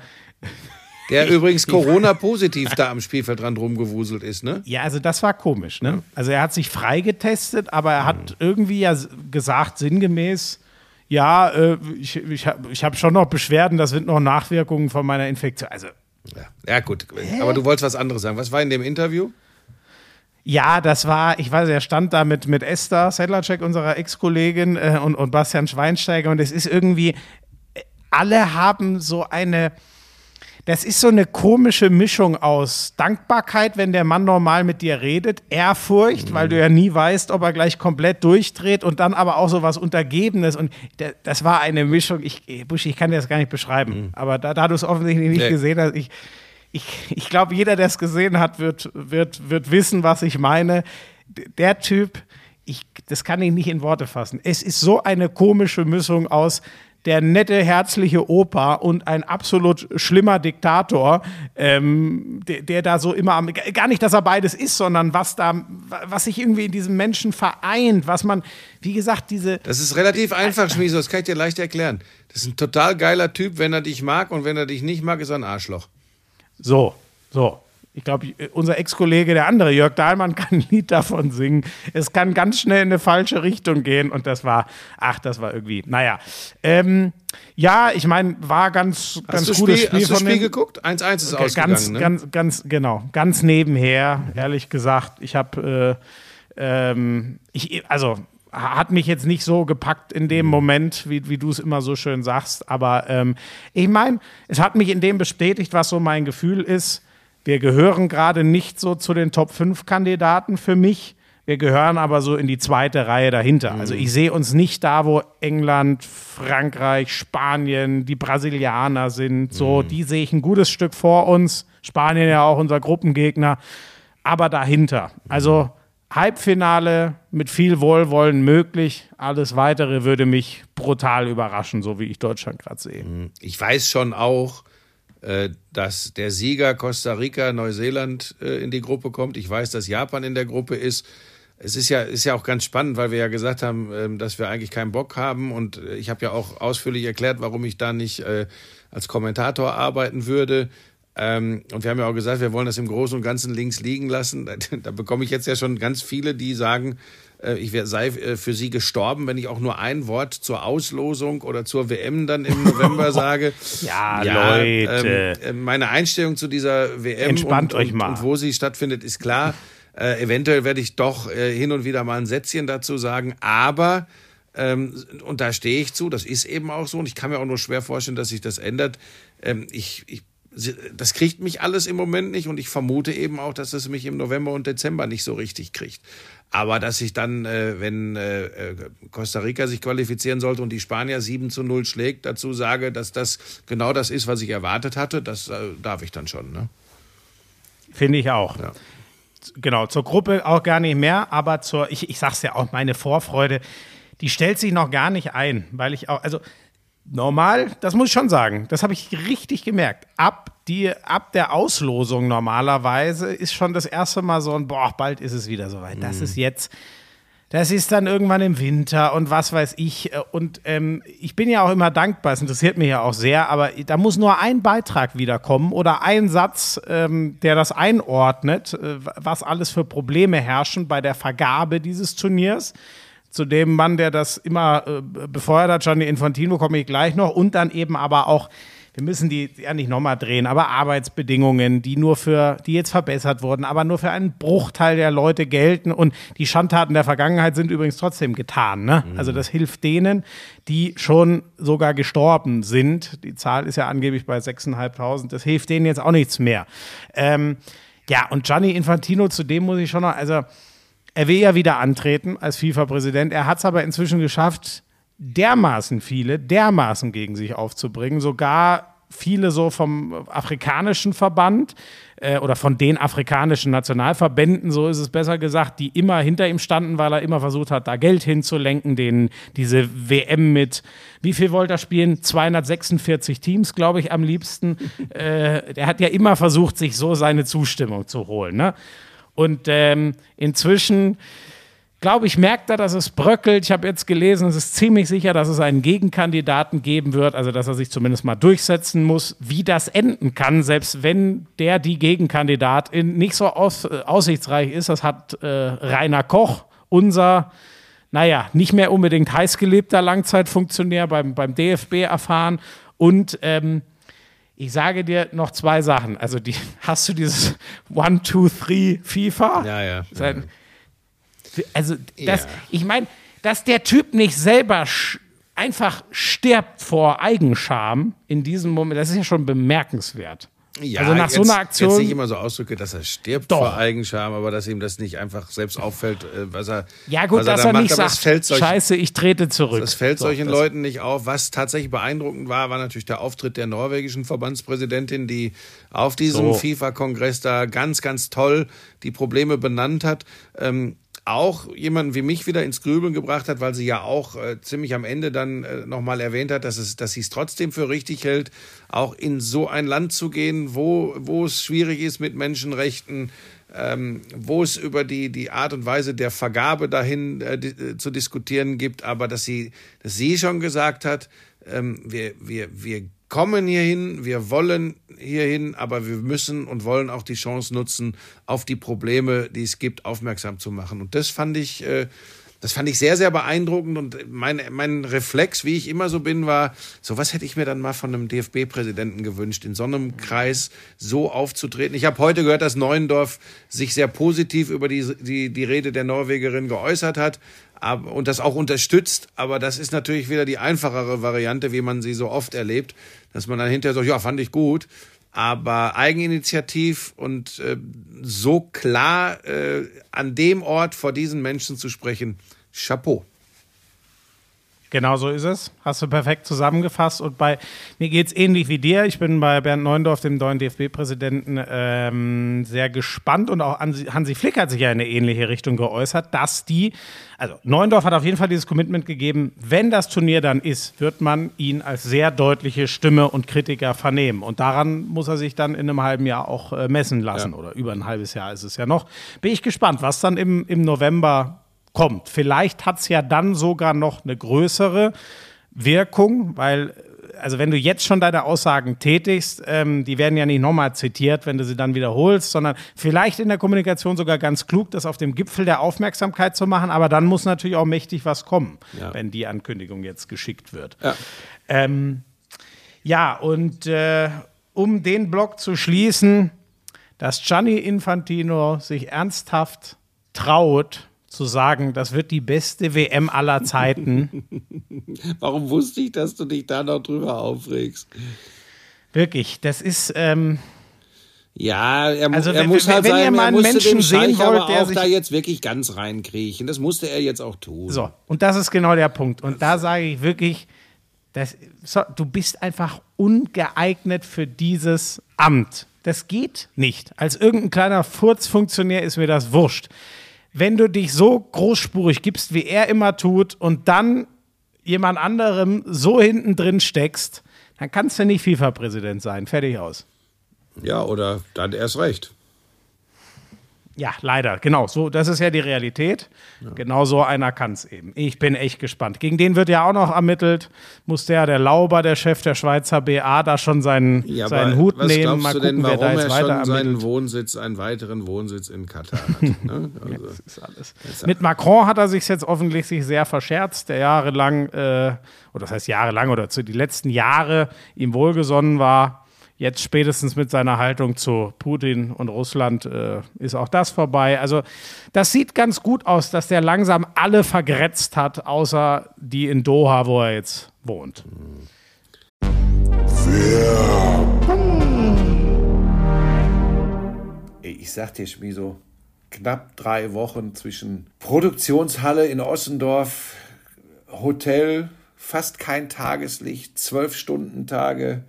Der übrigens Corona-positiv da am Spielfeldrand rumgewuselt ist, ne? Ja, also das war komisch, ne? Also er hat sich freigetestet, aber er hat irgendwie ja gesagt, sinngemäß, ja, äh, ich, ich habe ich hab schon noch Beschwerden, das sind noch Nachwirkungen von meiner Infektion. Also Ja, ja gut. Aber du wolltest was anderes sagen. Was war in dem Interview? Ja, das war, ich weiß, er stand da mit, mit Esther Sedlacek, unserer Ex-Kollegin, äh, und, und Bastian Schweinsteiger. Und es ist irgendwie, äh, alle haben so eine, das ist so eine komische Mischung aus Dankbarkeit, wenn der Mann normal mit dir redet, Ehrfurcht, weil du ja nie weißt, ob er gleich komplett durchdreht und dann aber auch so was Untergebenes. Und das war eine Mischung, ich, Buschi, ich kann dir das gar nicht beschreiben, aber da, da du es offensichtlich nicht Nee. gesehen hast, ich, ich, ich glaube, jeder, der es gesehen hat, wird, wird, wird wissen, was ich meine. Der Typ, ich, das kann ich nicht in Worte fassen. Es ist so eine komische Mischung aus der nette, herzliche Opa und ein absolut schlimmer Diktator, ähm, der, der da so immer am, gar nicht, dass er beides ist, sondern was da, was sich irgendwie in diesem Menschen vereint, was man, wie gesagt, diese, Das ist relativ einfach, Schmieso. Das kann ich dir leicht erklären. Das ist ein total geiler Typ, wenn er dich mag. Und wenn er dich nicht mag, ist er ein Arschloch. So, so. Ich glaube, unser Ex-Kollege, der andere, Jörg Dahlmann, kann ein Lied davon singen. Es kann ganz schnell in eine falsche Richtung gehen und das war, ach, das war irgendwie, naja. Ähm, ja, ich meine, war ganz, ganz Hast gutes Spiel, Spiel hast du von Spiel geguckt? 1-1 ist ausgegangen, ganz, ne? ganz, ganz, genau, ganz nebenher, ehrlich gesagt. Ich habe, äh, ähm, ich, also hat mich jetzt nicht so gepackt in Mhm. dem Moment, wie, wie du es immer so schön sagst. Aber ähm, ich meine, es hat mich in dem bestätigt, was so mein Gefühl ist. Wir gehören gerade nicht so zu den Top 5 Kandidaten für mich. Wir gehören aber so in die zweite Reihe dahinter. Mhm. Also ich sehe uns nicht da, wo England, Frankreich, Spanien, die Brasilianer sind. So, Mhm. die sehe ich ein gutes Stück vor uns. Spanien ja auch unser Gruppengegner. Aber dahinter. Also Halbfinale mit viel Wohlwollen möglich. Alles weitere würde mich brutal überraschen, so wie ich Deutschland gerade sehe. Ich weiß schon auch, dass der Sieger Costa Rica, Neuseeland äh, in die Gruppe kommt. Ich weiß, dass Japan in der Gruppe ist. Es ist ja, ist ja auch ganz spannend, weil wir ja gesagt haben, ähm, dass wir eigentlich keinen Bock haben. Und äh, ich habe ja auch ausführlich erklärt, warum ich da nicht äh, als Kommentator arbeiten würde. Ähm, und wir haben ja auch gesagt, wir wollen das im Großen und Ganzen links liegen lassen. Da bekomme ich jetzt ja schon ganz viele, die sagen, äh, ich wär, sei äh, für sie gestorben, wenn ich auch nur ein Wort zur Auslosung oder zur WM dann im November sage. Ja, Leute. Ähm, äh, meine Einstellung zu dieser WM Entspannt und, euch und, mal. und wo sie stattfindet, ist klar. Äh, eventuell werde ich doch äh, hin und wieder mal ein Sätzchen dazu sagen, aber Ähm, und da stehe ich zu, das ist eben auch so. Und ich kann mir auch nur schwer vorstellen, dass sich das ändert. Ähm, ich, ich, das kriegt mich alles im Moment nicht und ich vermute eben auch, dass es mich im November und Dezember nicht so richtig kriegt. Aber dass ich dann, äh, wenn äh, äh Costa Rica sich qualifizieren sollte und die Spanier 7 zu 0 schlägt, dazu sage, dass das genau das ist, was ich erwartet hatte, das äh, darf ich dann schon. Ne? Finde ich auch. Ja. Genau, zur Gruppe auch gar nicht mehr, aber zur, ich, ich sag's ja auch, meine Vorfreude, die stellt sich noch gar nicht ein, weil ich auch, also normal, das muss ich schon sagen, das habe ich richtig gemerkt. Ab, die, ab der Auslosung normalerweise ist schon das erste Mal so ein, boah, bald ist es wieder soweit. Das ist jetzt, das ist dann irgendwann im Winter und was weiß ich. Und ähm, ich bin ja auch immer dankbar, es interessiert mich ja auch sehr, aber da muss nur ein Beitrag wiederkommen oder ein Satz, ähm, der das einordnet, äh, was alles für Probleme herrschen bei der Vergabe dieses Turniers zu dem Mann, der das immer äh, befeuert hat, Gianni Infantino, komme ich gleich noch. Und dann eben aber auch, wir müssen die ja nicht nochmal drehen, aber Arbeitsbedingungen, die nur für, die jetzt verbessert wurden, aber nur für einen Bruchteil der Leute gelten. Und die Schandtaten der Vergangenheit sind übrigens trotzdem getan. Ne? Also das hilft denen, die schon sogar gestorben sind. Die Zahl ist ja angeblich bei 6.500. Das hilft denen jetzt auch nichts mehr. Ähm, ja, und Gianni Infantino, zu dem muss ich schon noch, also er will ja wieder antreten als FIFA-Präsident. Er hat es aber inzwischen geschafft, dermaßen viele, dermaßen gegen sich aufzubringen. Sogar viele so vom afrikanischen Verband äh, oder von den afrikanischen Nationalverbänden, so ist es besser gesagt, die immer hinter ihm standen, weil er immer versucht hat, da Geld hinzulenken, den, diese WM mit, wie viel wollte er spielen? 246 Teams, glaube ich, am liebsten. äh, er hat ja immer versucht, sich so seine Zustimmung zu holen. Ne? Und ähm, inzwischen, glaube ich, merkt er, dass es bröckelt. Ich habe jetzt gelesen, es ist ziemlich sicher, dass es einen Gegenkandidaten geben wird, also dass er sich zumindest mal durchsetzen muss. Wie das enden kann, selbst wenn der, die Gegenkandidatin nicht so aus, äh, aussichtsreich ist, das hat äh, Rainer Koch, unser naja, nicht mehr unbedingt heißgelebter Langzeitfunktionär beim, beim DFB erfahren. Und ähm, ich sage dir noch zwei Sachen. Also, die, hast du dieses One, Two, Three FIFA? Ja, ja. Sein, also, das, Ja. ich meine, dass der Typ nicht selber sch einfach stirbt vor Eigenscham in diesem Moment, das ist ja schon bemerkenswert. Ja, also nach so jetzt- einer Aktion. Jetzt nicht immer so ausdrücke, dass er stirbt Doch. vor Eigenscham, aber dass ihm das nicht einfach selbst auffällt, äh, was er. ja, gut, er dass da er macht, nicht sagt, fällt solchen, scheiße, ich trete zurück. Das fällt So, solchen das- Leuten nicht auf. Was tatsächlich beeindruckend war, war natürlich der Auftritt der norwegischen Verbandspräsidentin, die auf diesem So. FIFA-Kongress da ganz, ganz toll die Probleme benannt hat. Ähm, auch jemanden wie mich wieder ins Grübeln gebracht hat, weil sie ja auch äh, ziemlich am Ende dann äh, nochmal erwähnt hat, dass, es, dass sie es trotzdem für richtig hält, auch in so ein Land zu gehen, wo, wo es schwierig ist mit Menschenrechten, ähm, wo es über die, die Art und Weise der Vergabe dahin äh, di äh, zu diskutieren gibt, aber dass sie, dass sie schon gesagt hat, ähm, wir, wir, wir kommen hierhin, wir wollen hierhin, aber wir müssen und wollen auch die Chance nutzen, auf die Probleme, die es gibt, aufmerksam zu machen. Und das fand ich, äh, das fand ich sehr, sehr beeindruckend. Und mein, mein Reflex, wie ich immer so bin, war, sowas hätte ich mir dann mal von einem DFB-Präsidenten gewünscht, in so einem Kreis so aufzutreten. Ich habe heute gehört, dass Neuendorf sich sehr positiv über die, die, die Rede der Norwegerin geäußert hat und das auch unterstützt. Aber das ist natürlich wieder die einfachere Variante, wie man sie so oft erlebt, dass man dann hinterher sagt, ja, fand ich gut. Aber Eigeninitiativ und äh, so klar äh, an dem Ort vor diesen Menschen zu sprechen, Chapeau. Genau so ist es. Hast du perfekt zusammengefasst. Und bei mir geht es ähnlich wie dir. Ich bin bei Bernd Neuendorf, dem neuen DFB-Präsidenten, ähm, sehr gespannt. Und auch Hansi, Flick hat sich ja in eine ähnliche Richtung geäußert, dass die, also Neuendorf hat auf jeden Fall dieses Commitment gegeben, wenn das Turnier dann ist, wird man ihn als sehr deutliche Stimme und Kritiker vernehmen. Und daran muss er sich dann in einem halben Jahr auch äh, messen lassen. Ja. Oder über ein halbes Jahr ist es ja noch. Bin ich gespannt, was dann im, im November kommt. Vielleicht hat es ja dann sogar noch eine größere Wirkung, weil, also wenn du jetzt schon deine Aussagen tätigst, ähm, die werden ja nicht nochmal zitiert, wenn du sie dann wiederholst, sondern vielleicht in der Kommunikation sogar ganz klug, das auf dem Gipfel der Aufmerksamkeit zu machen, aber dann muss natürlich auch mächtig was kommen, Ja. wenn die Ankündigung jetzt geschickt wird. Ja. Ähm, ja, und äh, um den Block zu schließen, dass Gianni Infantino sich ernsthaft traut zu sagen, das wird die beste WM aller Zeiten. Warum wusste ich, dass du dich da noch drüber aufregst? Wirklich, das ist. Ähm, Ja, er, Also, er wenn- muss halt wenn ihr sein, mal er einen Menschen sehen wollt, aber der auch sich- da jetzt wirklich ganz reinkriechen. Das musste er jetzt auch tun. so, und das ist genau der Punkt. Und da sage ich wirklich, das, so, du bist einfach ungeeignet für dieses Amt. Das geht nicht. Als irgendein kleiner Furzfunktionär ist mir das wurscht. Wenn du dich so großspurig gibst, wie er immer tut, und dann jemand anderem so hinten drin steckst, dann kannst du nicht FIFA-Präsident sein. Fertig aus. Ja, oder dann erst recht. Ja, leider, genau. So, das ist ja die Realität. Genau so einer kann es eben. Ich bin echt gespannt. Gegen den wird ja auch noch ermittelt. Muss der, der Lauber, der Chef der Schweizer BA, da schon seinen, Ja, seinen Hut was nehmen. Mal gucken, denn, wer warum da jetzt er weiter schon seinen ermittelt. Wohnsitz, einen weiteren Wohnsitz in Katar hat? ne? also, Das ist alles. Mit Macron hat er sich jetzt offensichtlich sehr verscherzt, der jahrelang, äh, oder das heißt jahrelang oder zu die letzten Jahre ihm wohlgesonnen war. Jetzt spätestens mit seiner Haltung zu Putin und Russland äh, ist auch das vorbei. Also das sieht ganz gut aus, dass der langsam alle vergrätzt hat, außer die in Doha, wo er jetzt wohnt. Ich sag dir, Schmiso, knapp drei Wochen zwischen Produktionshalle in Ossendorf, Hotel, fast kein Tageslicht, zwölf Stunden Tage,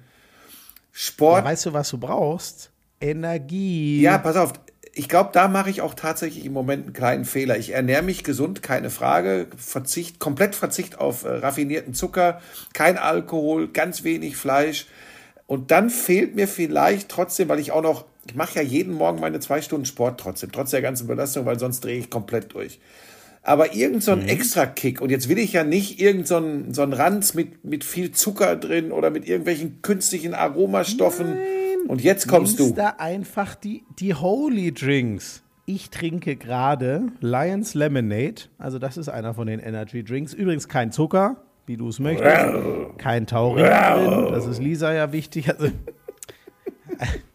Sport. Weißt du, was du brauchst? Energie. Ja, pass auf. Ich glaube, da mache ich auch tatsächlich im Moment einen kleinen Fehler. Ich ernähre mich gesund, keine Frage. Verzicht, komplett Verzicht auf äh, raffinierten Zucker, kein Alkohol, ganz wenig Fleisch. Und dann fehlt mir vielleicht trotzdem, weil ich auch noch, ich mache ja jeden Morgen meine zwei Stunden Sport trotzdem, trotz der ganzen Belastung, weil sonst drehe ich komplett durch. Aber irgend so ein extra Kick. Und jetzt will ich ja nicht irgend so ein, so ein Ranz mit, mit viel Zucker drin oder mit irgendwelchen künstlichen Aromastoffen. Und jetzt kommst Nimmst du. da einfach die, die Holy Drinks. Ich trinke gerade Lions Lemonade. Also das ist einer von den Energy Drinks. Übrigens kein Zucker, wie du es möchtest. Kein Taurin drin. Das ist Lisa ja wichtig. Also,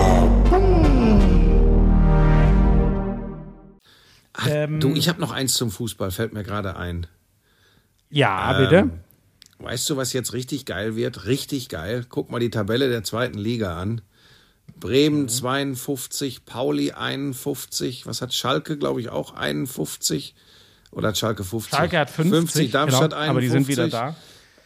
Ach, du, ich habe noch eins zum Fußball, fällt mir gerade ein. Ja, bitte. Ähm, Weißt du, was jetzt richtig geil wird? Richtig geil. Guck mal die Tabelle der zweiten Liga an. Bremen 52, Pauli 51, was hat Schalke, glaube ich, auch 51? Oder hat Schalke 50? Schalke hat 50, Darmstadt genau, aber die sind wieder 51. da.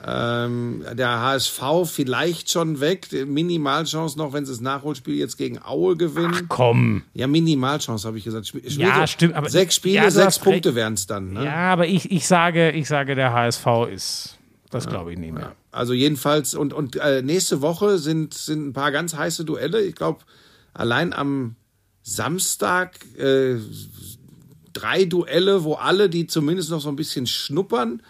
Ähm, der HSV vielleicht schon weg. Minimalchance noch, wenn sie das Nachholspiel jetzt gegen Aue gewinnen. Komm. Ja, Minimalchance, habe ich gesagt. Spiel- Ja, stimmt, aber- sechs Spiele, ja, sechs Punkte wären es dann. Ne? Ja, aber ich, ich, sage, ich sage, der HSV ist. Das glaube ich nicht mehr. Also jedenfalls, und, und äh, nächste Woche sind, sind ein paar ganz heiße Duelle. Ich glaube, allein am Samstag äh, drei Duelle, wo alle, die zumindest noch so ein bisschen schnuppern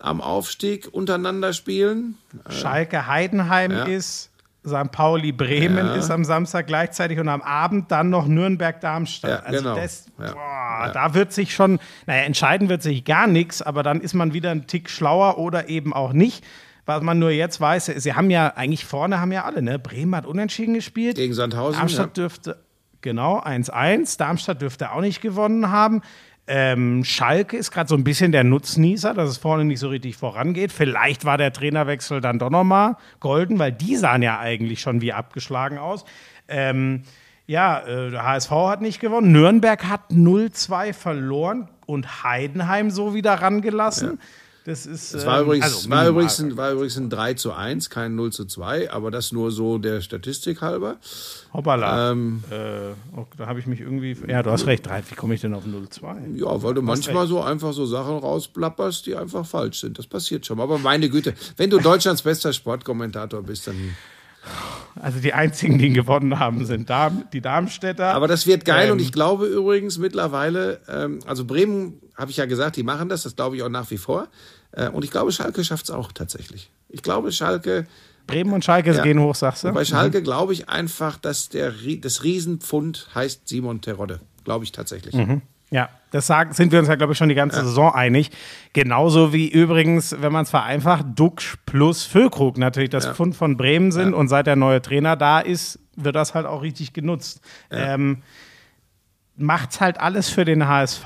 am Aufstieg, untereinander spielen. Schalke Heidenheim Ja. ist, St. Pauli Bremen Ja. ist am Samstag gleichzeitig und am Abend dann noch Nürnberg Darmstadt. Ja, also genau. das, boah, da wird sich schon, naja, entscheiden wird sich gar nichts, aber dann ist man wieder ein Tick schlauer oder eben auch nicht. Was man nur jetzt weiß, sie haben ja eigentlich vorne haben ja alle, ne? Bremen hat unentschieden gespielt. Gegen Sandhausen, Darmstadt dürfte, genau, 1-1. Darmstadt dürfte auch nicht gewonnen haben. Ähm, Schalke ist gerade so ein bisschen der Nutznießer, dass es vorne nicht so richtig vorangeht. Vielleicht war der Trainerwechsel dann doch nochmal golden, weil die sahen ja eigentlich schon wie abgeschlagen aus. Ähm, ja, äh, HSV hat nicht gewonnen. Nürnberg hat 0-2 verloren und Heidenheim so wieder rangelassen. Das ist. Es war ähm, übrigens, also war, übrigens ein, war übrigens ein 3 zu 1, kein 0 zu 2, aber das nur so der Statistik halber. Hoppala. Ähm, äh, oh, da habe ich mich irgendwie. Ja, du hast recht. Wie komme ich denn auf 0-2? Ja, weil du manchmal so einfach so Sachen rausplapperst, die einfach falsch sind. Das passiert schon. Aber meine Güte, wenn du Deutschlands bester Sportkommentator bist, dann. Also die einzigen, die gewonnen haben, sind Darm, die Darmstädter. Aber das wird geil Ähm. und ich glaube übrigens mittlerweile, ähm, also Bremen, habe ich ja gesagt, die machen das, das glaube ich auch nach wie vor. Äh, und ich glaube, Schalke schafft es auch tatsächlich. Ich glaube, Schalke, Bremen und Schalke Ja. gehen hoch, sagst du? bei Schalke glaube ich einfach, dass der, das Riesenpfund heißt Simon Terodde. Glaube ich tatsächlich. Ja, das sagen, sind wir uns ja, glaube ich, schon die ganze Saison einig. Genauso wie übrigens, wenn man es vereinfacht, Duxch plus Füllkrug natürlich das Pfund von Bremen sind. Und seit der neue Trainer da ist, wird das halt auch richtig genutzt. Ähm, macht's halt alles für den HSV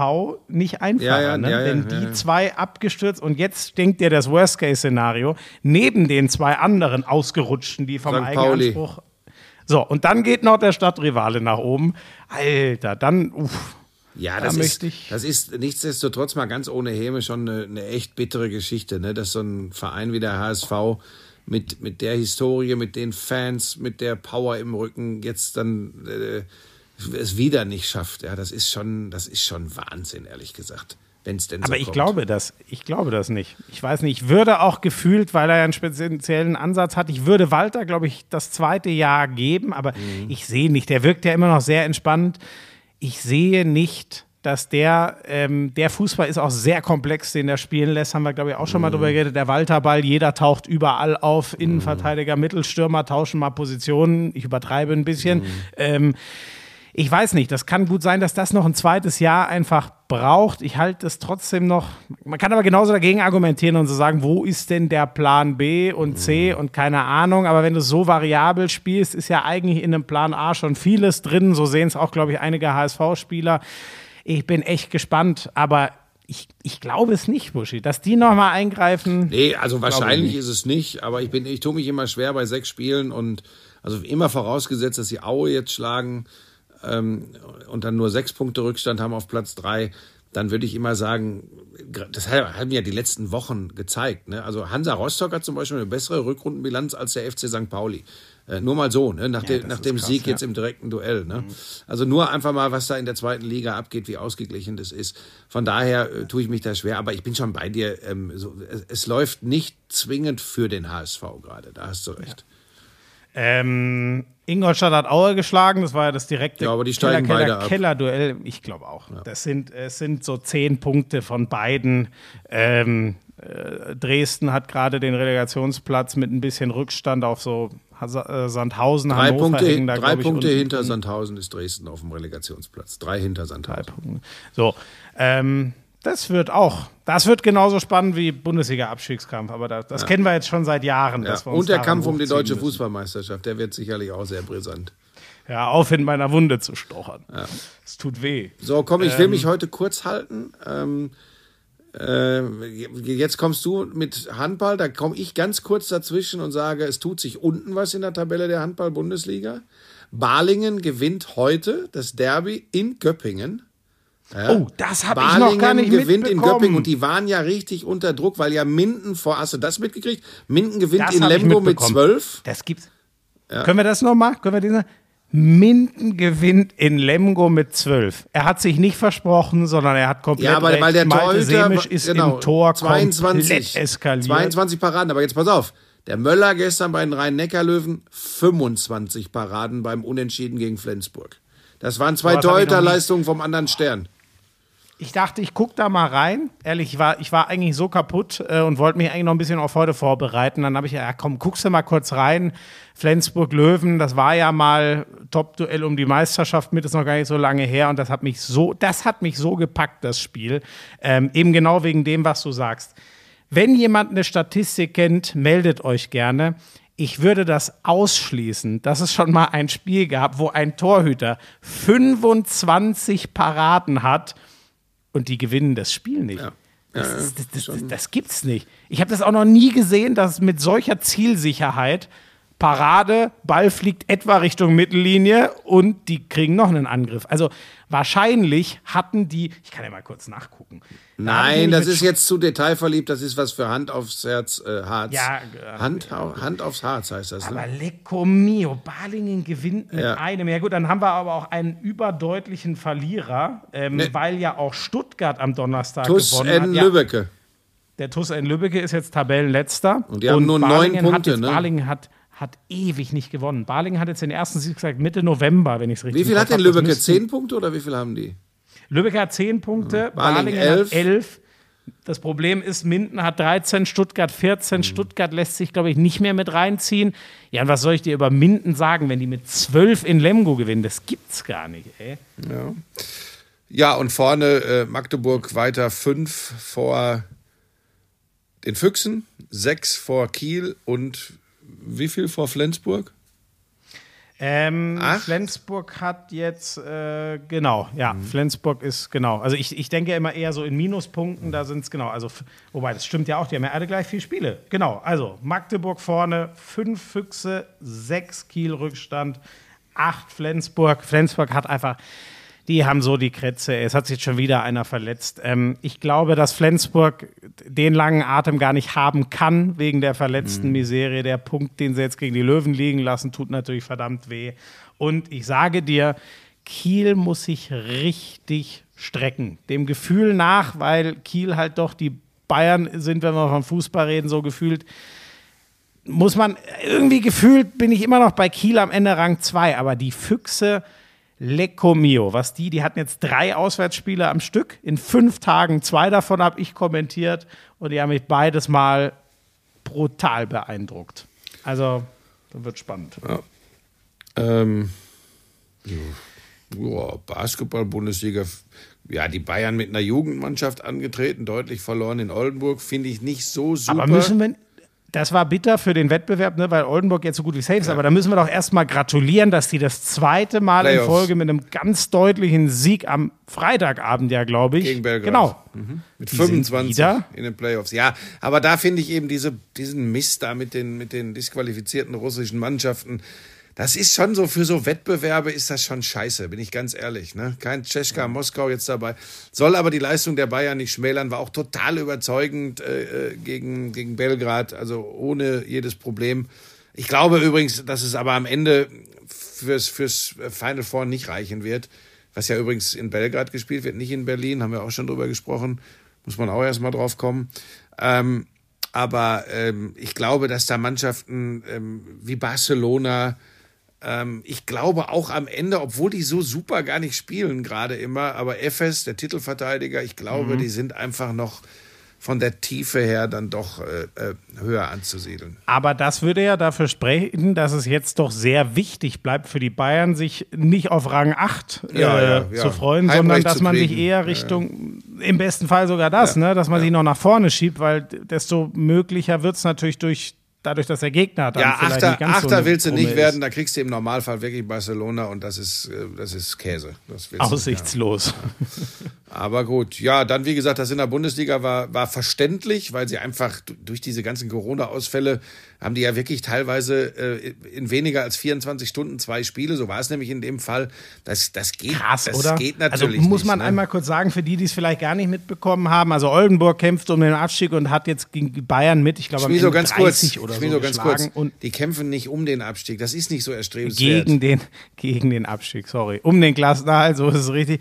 nicht einfacher. Ja, ja, ne? ja, Wenn die zwei abgestürzt und jetzt denkt ihr das Worst-Case-Szenario, neben den zwei anderen Ausgerutschten, die vom St. eigenen Pauli. Anspruch. So, und dann geht noch der Stadtrivale nach oben. Alter, dann, uff. Ja, Da das ist, möchte ich- das ist nichtsdestotrotz mal ganz ohne Häme schon eine, eine echt bittere Geschichte, ne? dass so ein Verein wie der HSV mit, mit der Historie, mit den Fans, mit der Power im Rücken jetzt dann äh, es wieder nicht schafft. Ja, das ist schon, das ist schon Wahnsinn, ehrlich gesagt. Wenn es denn so Aber ich kommt. glaube das, ich glaube das nicht. Ich weiß nicht, ich würde auch gefühlt, weil er ja einen speziellen Ansatz hat, ich würde Walter, glaube ich, das zweite Jahr geben, aber Mhm. ich sehe nicht, der wirkt ja immer noch sehr entspannt. Ich sehe nicht, dass der, ähm, der Fußball ist auch sehr komplex, den er spielen lässt, haben wir, glaube ich, auch schon mal Mhm. drüber geredet. Der Walterball, jeder taucht überall auf, Innenverteidiger, Mittelstürmer tauschen mal Positionen. Ich übertreibe ein bisschen. Mhm. Ähm, ich weiß nicht, das kann gut sein, dass das noch ein zweites Jahr einfach braucht. Ich halte es trotzdem noch. Man kann aber genauso dagegen argumentieren und so sagen, wo ist denn der Plan B und C und keine Ahnung. Aber wenn du so variabel spielst, ist ja eigentlich in einem Plan A schon vieles drin. So sehen es auch, glaube ich, einige HSV-Spieler. Ich bin echt gespannt, aber ich, ich glaube es nicht, Buschi, dass die nochmal eingreifen. Nee, also wahrscheinlich ist es nicht, aber ich bin, ich tue mich immer schwer bei sechs Spielen und also immer vorausgesetzt, dass sie Aue jetzt schlagen ähm, und dann nur sechs Punkte Rückstand haben auf Platz drei, dann würde ich immer sagen, das haben ja die letzten Wochen gezeigt. Ne? Also Hansa Rostock hat zum Beispiel eine bessere Rückrundenbilanz als der FC St. Pauli. Äh, nur mal so, ne? nach, dem, nach dem krass, Sieg ja. jetzt im direkten Duell. Ne? Also nur einfach mal, was da in der zweiten Liga abgeht, wie ausgeglichen das ist. Von daher äh, tue ich mich da schwer, aber ich bin schon bei dir. Ähm, so, es, es läuft nicht zwingend für den HSV gerade, da hast du recht. Ähm, Ingolstadt hat Aue geschlagen, das war ja das direkte Ja, aber die steigen Keller, beide Keller. Keller-Duell. Ich glaube auch. Das sind, es sind so zehn Punkte von beiden. Ähm, äh, Dresden hat gerade den Relegationsplatz mit ein bisschen Rückstand auf so äh, Sandhausen, Drei Hannover Punkte, hängen da, drei ich, Punkte hinter. Sandhausen ist Dresden auf dem Relegationsplatz. Drei hinter Sandhausen. So, ähm, das wird auch, das wird genauso spannend wie Bundesliga-Abstiegskampf, aber das, das kennen wir jetzt schon seit Jahren. Ja. Und der Kampf um die deutsche müssen. Fußballmeisterschaft, der wird sicherlich auch sehr brisant. Ja, auf in meiner Wunde zu stochern. Es tut weh. So, komm, ich will mich heute kurz halten. Ähm, äh, jetzt kommst du mit Handball, da komme ich ganz kurz dazwischen und sage, es tut sich unten was in der Tabelle der Handball-Bundesliga. Balingen gewinnt heute das Derby in Göppingen. Oh, das habe ich noch gar nicht gewinnt in. Göppingen und die waren ja richtig unter Druck, weil ja Minden vor, hast du das mitgekriegt? Minden gewinnt Das in Lemgo mit mitbekommen. 12. Das gibt's. Können wir das noch mal? Können wir diesen? Minden gewinnt in Lemgo mit 12. Er hat sich nicht versprochen, sondern er hat komplett Ja, aber recht. weil der Malte Semisch ist genau, im Tor 22, komplett eskaliert. 22 Paraden, aber jetzt pass auf. Der Möller gestern bei den Rhein-Neckar-Löwen 25 Paraden beim Unentschieden gegen Flensburg. Das waren zwei Torhüterleistungen vom anderen Stern. Ich dachte, ich gucke da mal rein. Ehrlich, ich war, ich war eigentlich so kaputt äh, und wollte mich eigentlich noch ein bisschen auf heute vorbereiten. Dann habe ich ja, komm, guckst du mal kurz rein. Flensburg-Löwen, das war ja mal Top-Duell um die Meisterschaft mit, ist noch gar nicht so lange her. Und das hat mich so, das hat mich so gepackt, das Spiel. Ähm, eben genau wegen dem, was du sagst. Wenn jemand eine Statistik kennt, meldet euch gerne. Ich würde das ausschließen, dass es schon mal ein Spiel gab, wo ein Torhüter 25 Paraden hat und die gewinnen das Spiel nicht. Das, ist- das, das, das gibt's nicht. Ich habe das auch noch nie gesehen, dass mit solcher Zielsicherheit Parade, Ball fliegt etwa Richtung Mittellinie und die kriegen noch einen Angriff. Also wahrscheinlich hatten die, ich kann ja mal kurz nachgucken. Da Nein, nämlich das ist jetzt zu detailverliebt. Das ist was für Hand aufs Herz, äh, Harz. Ja, äh, Hand, au- Hand aufs Harz heißt das. Aber Ne? Lecco mio, Balingen gewinnt mit Ja. einem. Ja gut, dann haben wir aber auch einen überdeutlichen Verlierer, ähm, Ne. weil ja auch Stuttgart am Donnerstag TuS gewonnen hat. N. Ja, Lübbecke. der TuS N. Lübbecke ist jetzt Tabellenletzter. Und die haben nur neun Balingen hat Punkte, Jetzt, ne? Balingen hat, hat ewig nicht gewonnen. Balingen hat jetzt den ersten Sieg gesagt Mitte November, wenn ich es richtig Wie viel hat denn müssten- Zehn Punkte oder wie viel haben die? Lübeck hat 10 Punkte, Balingen Balingen, elf. hat 11. Das Problem ist, Minden hat 13, Stuttgart 14. Mhm. Stuttgart lässt sich, glaube ich, nicht mehr mit reinziehen. Ja, und was soll ich dir über Minden sagen, wenn die mit 12 in Lemgo gewinnen? Das gibt's gar nicht, ey. Ja, und vorne äh, Magdeburg weiter fünf vor den Füchsen, sechs vor Kiel und wie viel vor Flensburg? Ähm? Flensburg hat jetzt, äh, genau, ja, Mhm. Flensburg ist, genau. Also ich, ich denke immer eher so in Minuspunkten, da sind es genau. Also, wobei, das stimmt ja auch, die haben ja alle gleich vier Spiele. Genau, also Magdeburg vorne, fünf Füchse, sechs Kiel Rückstand, acht Flensburg. Flensburg hat einfach, die haben so die Krätze. Es hat sich jetzt schon wieder einer verletzt. Ähm, ich glaube, dass Flensburg den langen Atem gar nicht haben kann, wegen der verletzten Miserie. Der Punkt, den sie jetzt gegen die Löwen liegen lassen, tut natürlich verdammt weh. Und ich sage dir, Kiel muss sich richtig strecken. Dem Gefühl nach, weil Kiel halt doch die Bayern sind, wenn wir vom Fußball reden, so gefühlt muss man irgendwie gefühlt bin ich immer noch bei Kiel am Ende Rang 2, aber die Füchse Lecco mio, was die, die hatten jetzt drei Auswärtsspiele am Stück in fünf Tagen, zwei davon habe ich kommentiert und die haben mich beides mal brutal beeindruckt. Also, das wird spannend. Ähm, ja, Basketball-Bundesliga. Ja, die Bayern mit einer Jugendmannschaft angetreten, deutlich verloren in Oldenburg, finde ich nicht so super. Aber müssen wir. Das war bitter für den Wettbewerb, ne, weil Oldenburg jetzt so gut wie safe ist. Aber da müssen wir doch erstmal gratulieren, dass die das zweite Mal Playoffs. in Folge mit einem ganz deutlichen Sieg am Freitagabend, ja, glaube ich. Gegen Belgrad. Genau. Mit Die sind 25 wieder? in den Playoffs. Ja, aber da finde ich eben diese, diesen Mist da mit den, mit den disqualifizierten russischen Mannschaften. Das ist schon so, für so Wettbewerbe ist das schon scheiße, bin ich ganz ehrlich. Ne? Kein Tschechka Moskau jetzt dabei. Soll aber die Leistung der Bayern nicht schmälern, war auch total überzeugend äh, äh, gegen, gegen Belgrad, also ohne jedes Problem. Ich glaube übrigens, dass es aber am Ende fürs, fürs Final Four nicht reichen wird. Was ja übrigens in Belgrad gespielt wird, nicht in Berlin, haben wir auch schon drüber gesprochen. Muss man auch erstmal drauf kommen. Ähm, aber ähm, ich glaube, dass da Mannschaften ähm, wie Barcelona, ähm, ich glaube auch am Ende, obwohl die so super gar nicht spielen gerade immer, aber Efes, der Titelverteidiger, ich glaube, die sind einfach noch von der Tiefe her dann doch äh, äh, höher anzusiedeln. Aber das würde ja dafür sprechen, dass es jetzt doch sehr wichtig bleibt für die Bayern, sich nicht auf Rang 8 äh, Ja, ja, ja. zu freuen, Heimrecht sondern dass man sich eher Richtung, im besten Fall sogar das, ne, dass man sich noch nach vorne schiebt, weil desto möglicher wird es natürlich durch, dadurch, dass der Gegner dann Ja, vielleicht Achter, nicht ganz so Achter eine willst du nicht ist. werden, da kriegst du im Normalfall wirklich Barcelona und das ist, äh, das ist Käse. Das. Aussichtslos. Aber gut, ja, dann wie gesagt, das in der Bundesliga war, war verständlich, weil sie einfach durch diese ganzen Corona-Ausfälle haben die ja wirklich teilweise äh, in weniger als 24 Stunden zwei Spiele. So war es nämlich in dem Fall. Das, das geht, Krass, das oder? geht also natürlich muss nicht, man ne? einmal kurz sagen, für die, die es vielleicht gar nicht mitbekommen haben, also Oldenburg kämpft um den Abstieg und hat jetzt gegen Bayern mit, ich glaube, am Ende ganz 30 kurz, oder so Schmieso, ganz kurz. und Die kämpfen nicht um den Abstieg. Das ist nicht so erstrebenswert. gegen den, gegen den Abstieg, sorry. Um den Klassenerhalt, so ist es richtig.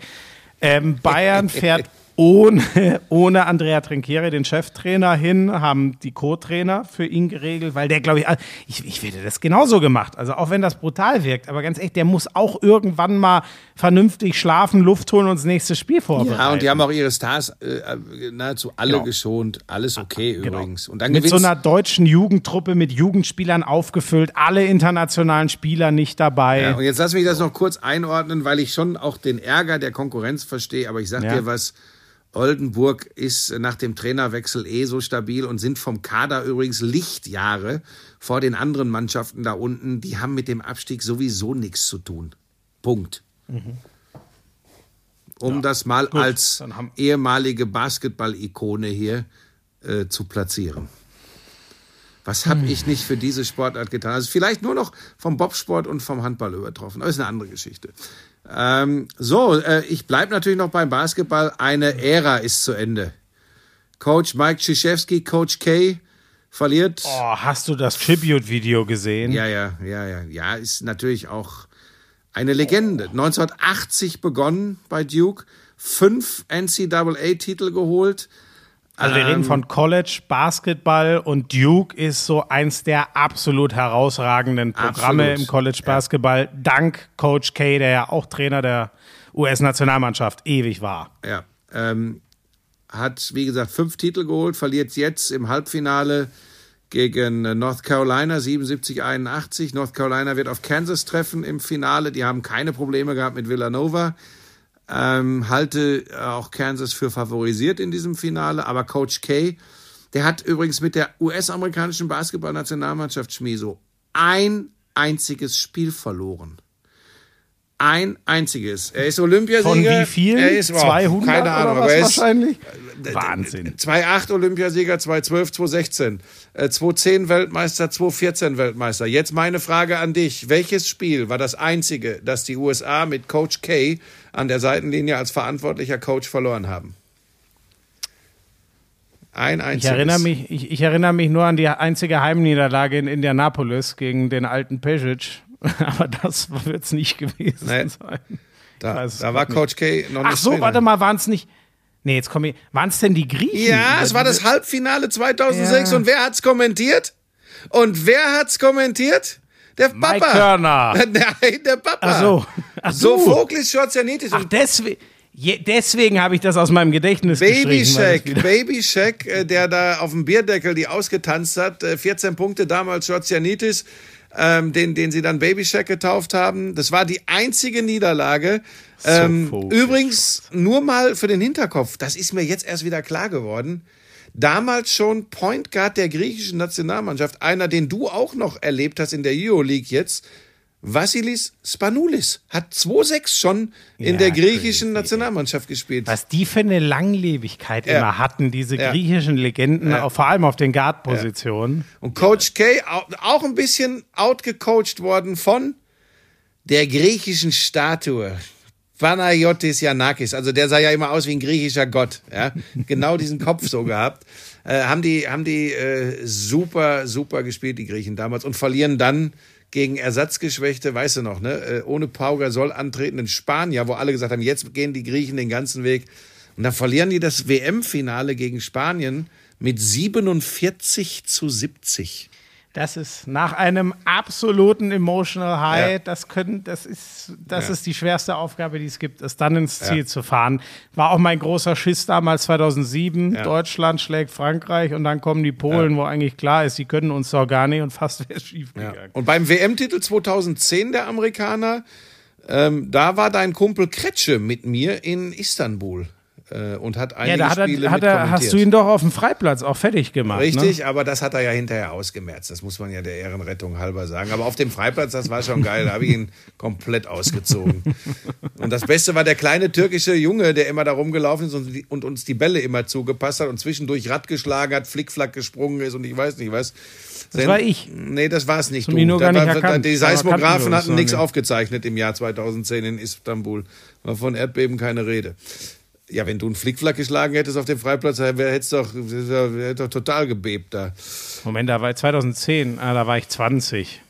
Ähm, Bayern fährt ohne, ohne Andrea Trinchieri, den Cheftrainer, hin, haben die Co-Trainer für ihn geregelt, weil der, glaube ich, ich, ich hätte das genauso gemacht. Also auch wenn das brutal wirkt, aber ganz echt, der muss auch irgendwann mal vernünftig schlafen, Luft holen und das nächste Spiel vorbereiten. Ja, und die haben auch ihre Stars äh, nahezu alle Genau. geschont. Alles okay übrigens. Und dann mit so einer deutschen Jugendtruppe mit Jugendspielern aufgefüllt, alle internationalen Spieler nicht dabei. Ja, und jetzt lass mich das noch kurz einordnen, weil ich schon auch den Ärger der Konkurrenz verstehe. Aber ich sag Ja. dir was, Oldenburg ist nach dem Trainerwechsel eh so stabil und sind vom Kader übrigens Lichtjahre vor den anderen Mannschaften da unten. Die haben mit dem Abstieg sowieso nichts zu tun. Punkt. Um das mal als dann haben- ehemalige Basketball-Ikone hier äh, zu platzieren. Was Hm. habe ich nicht für diese Sportart getan? Also vielleicht nur noch vom Bobsport und vom Handball übertroffen. Aber ist eine andere Geschichte. Ähm, so, äh, ich bleibe natürlich noch beim Basketball. Eine Ära ist zu Ende. Coach Mike Krzyzewski, Coach K, verliert. Oh, hast du das Tribute-Video gesehen? Ja, ja, ja, ja. Ja, ist natürlich auch eine Legende. 1980 begonnen bei Duke, fünf NCAA-Titel geholt. Also wir Ähm, reden von College, Basketball und Duke ist so eins der absolut herausragenden Programme Absolut, im College Basketball. Dank Coach K, der ja auch Trainer der US-Nationalmannschaft ewig war. Ja, ähm, hat, wie gesagt, fünf Titel geholt, verliert jetzt im Halbfinale gegen North Carolina 77-81. North Carolina wird auf Kansas treffen im Finale. Die haben keine Probleme gehabt mit Villanova. Ähm, halte äh, auch Kansas für favorisiert in diesem Finale. Aber Coach K, der hat übrigens mit der US-amerikanischen Basketballnationalmannschaft Schmieso ein einziges Spiel verloren. Ein einziges. Er ist Olympiasieger. Von wie viel? Er ist, oh, 200 keine Ahnung, aber er ist wahrscheinlich? Wahnsinn. 2,8 Olympiasieger, 2,12, 2,16, äh, 2,10 Weltmeister, 2,14 Weltmeister. Jetzt meine Frage an dich. Welches Spiel war das einzige, das die USA mit Coach K an der Seitenlinie als verantwortlicher Coach verloren haben? Ein Ich einziges. erinnere, mich, ich, ich erinnere mich nur an die einzige Heimniederlage in Indianapolis gegen den alten Pesic. Aber das wird es nicht gewesen Nee. sein. Da, es da war grad Coach K noch nicht Ach so, Trainer. warte mal, waren es nicht. Nee, jetzt komme ich. Waren es denn die Griechen? Ja, es war das Halbfinale 2006 Ja. und wer hat's kommentiert? Und wer hat's kommentiert? Der Papa. Mike Körner. Nein, der Papa. Ach so. Ach so du. Voglis Schwarzjanitis. Ach, deswegen. Je, deswegen habe ich das aus meinem Gedächtnis Baby Shack, Baby Shack, äh, der da auf dem Bierdeckel die ausgetanzt hat, äh, 14 Punkte damals Schwarzjanitis, ähm, den, den sie dann Baby Shack getauft haben. Das war die einzige Niederlage. Ähm, Vogel, übrigens, nur mal für den Hinterkopf, das ist mir jetzt erst wieder klar geworden. Damals schon Point Guard der griechischen Nationalmannschaft, einer, den du auch noch erlebt hast in der Euroleague jetzt, Vassilis Spanoulis hat 2-6 schon in Ja, der griechischen crazy, Nationalmannschaft gespielt. Was die für eine Langlebigkeit Ja. immer hatten, diese Ja. griechischen Legenden, vor allem auf den Guard-Positionen. Und Coach K au- auch ein bisschen outgecoacht worden von der griechischen Statue. Panayotis Yanakis, also der sah ja immer aus wie ein griechischer Gott, ja, genau diesen Kopf so gehabt, äh, haben die, haben die äh, super, super gespielt, die Griechen damals und verlieren dann gegen Ersatzgeschwächte, weißt du noch, ne, äh, ohne Pau Gasol antretenden Spanier, wo alle gesagt haben, jetzt gehen die Griechen den ganzen Weg. Und dann verlieren die das WM-Finale gegen Spanien mit 47 zu 70. Das ist nach einem absoluten Emotional High, Ja. das können, das ist, das Ja. ist die schwerste Aufgabe, die es gibt, es dann ins Ziel zu fahren. War auch mein großer Schiss damals 2007. Ja. Deutschland schlägt Frankreich und dann kommen die Polen, wo eigentlich klar ist, sie können uns doch gar nicht und fast wäre es schief Ja. gegangen. Und beim WM-Titel 2010 der Amerikaner, ähm, da war dein Kumpel Kretsche mit mir in Istanbul und hat einige Ja, da hat Spiele er, hat mit er, hast du ihn doch auf dem Freiplatz auch fertig gemacht. Ne? Richtig, aber das hat er ja hinterher ausgemerzt. Das muss man ja der Ehrenrettung halber sagen. Aber auf dem Freiplatz, das war schon geil. Da habe ich ihn komplett ausgezogen. Und das Beste war der kleine türkische Junge, der immer da rumgelaufen ist und, und uns die Bälle immer zugepasst hat und zwischendurch Rad geschlagen hat, Flickflack gesprungen ist und ich weiß nicht was. Das war ich. Nee, das war es nicht. Du nur gar nicht war- erkannt. Die uns hatten nichts nicht. aufgezeichnet im Jahr 2010 in Istanbul. War von Erdbeben keine Rede. Ja, wenn du einen Flickflack geschlagen hättest auf dem Freiplatz, hätte es doch, hätte doch total gebebt da. Moment, da war ich 2010, ah, da war ich 20.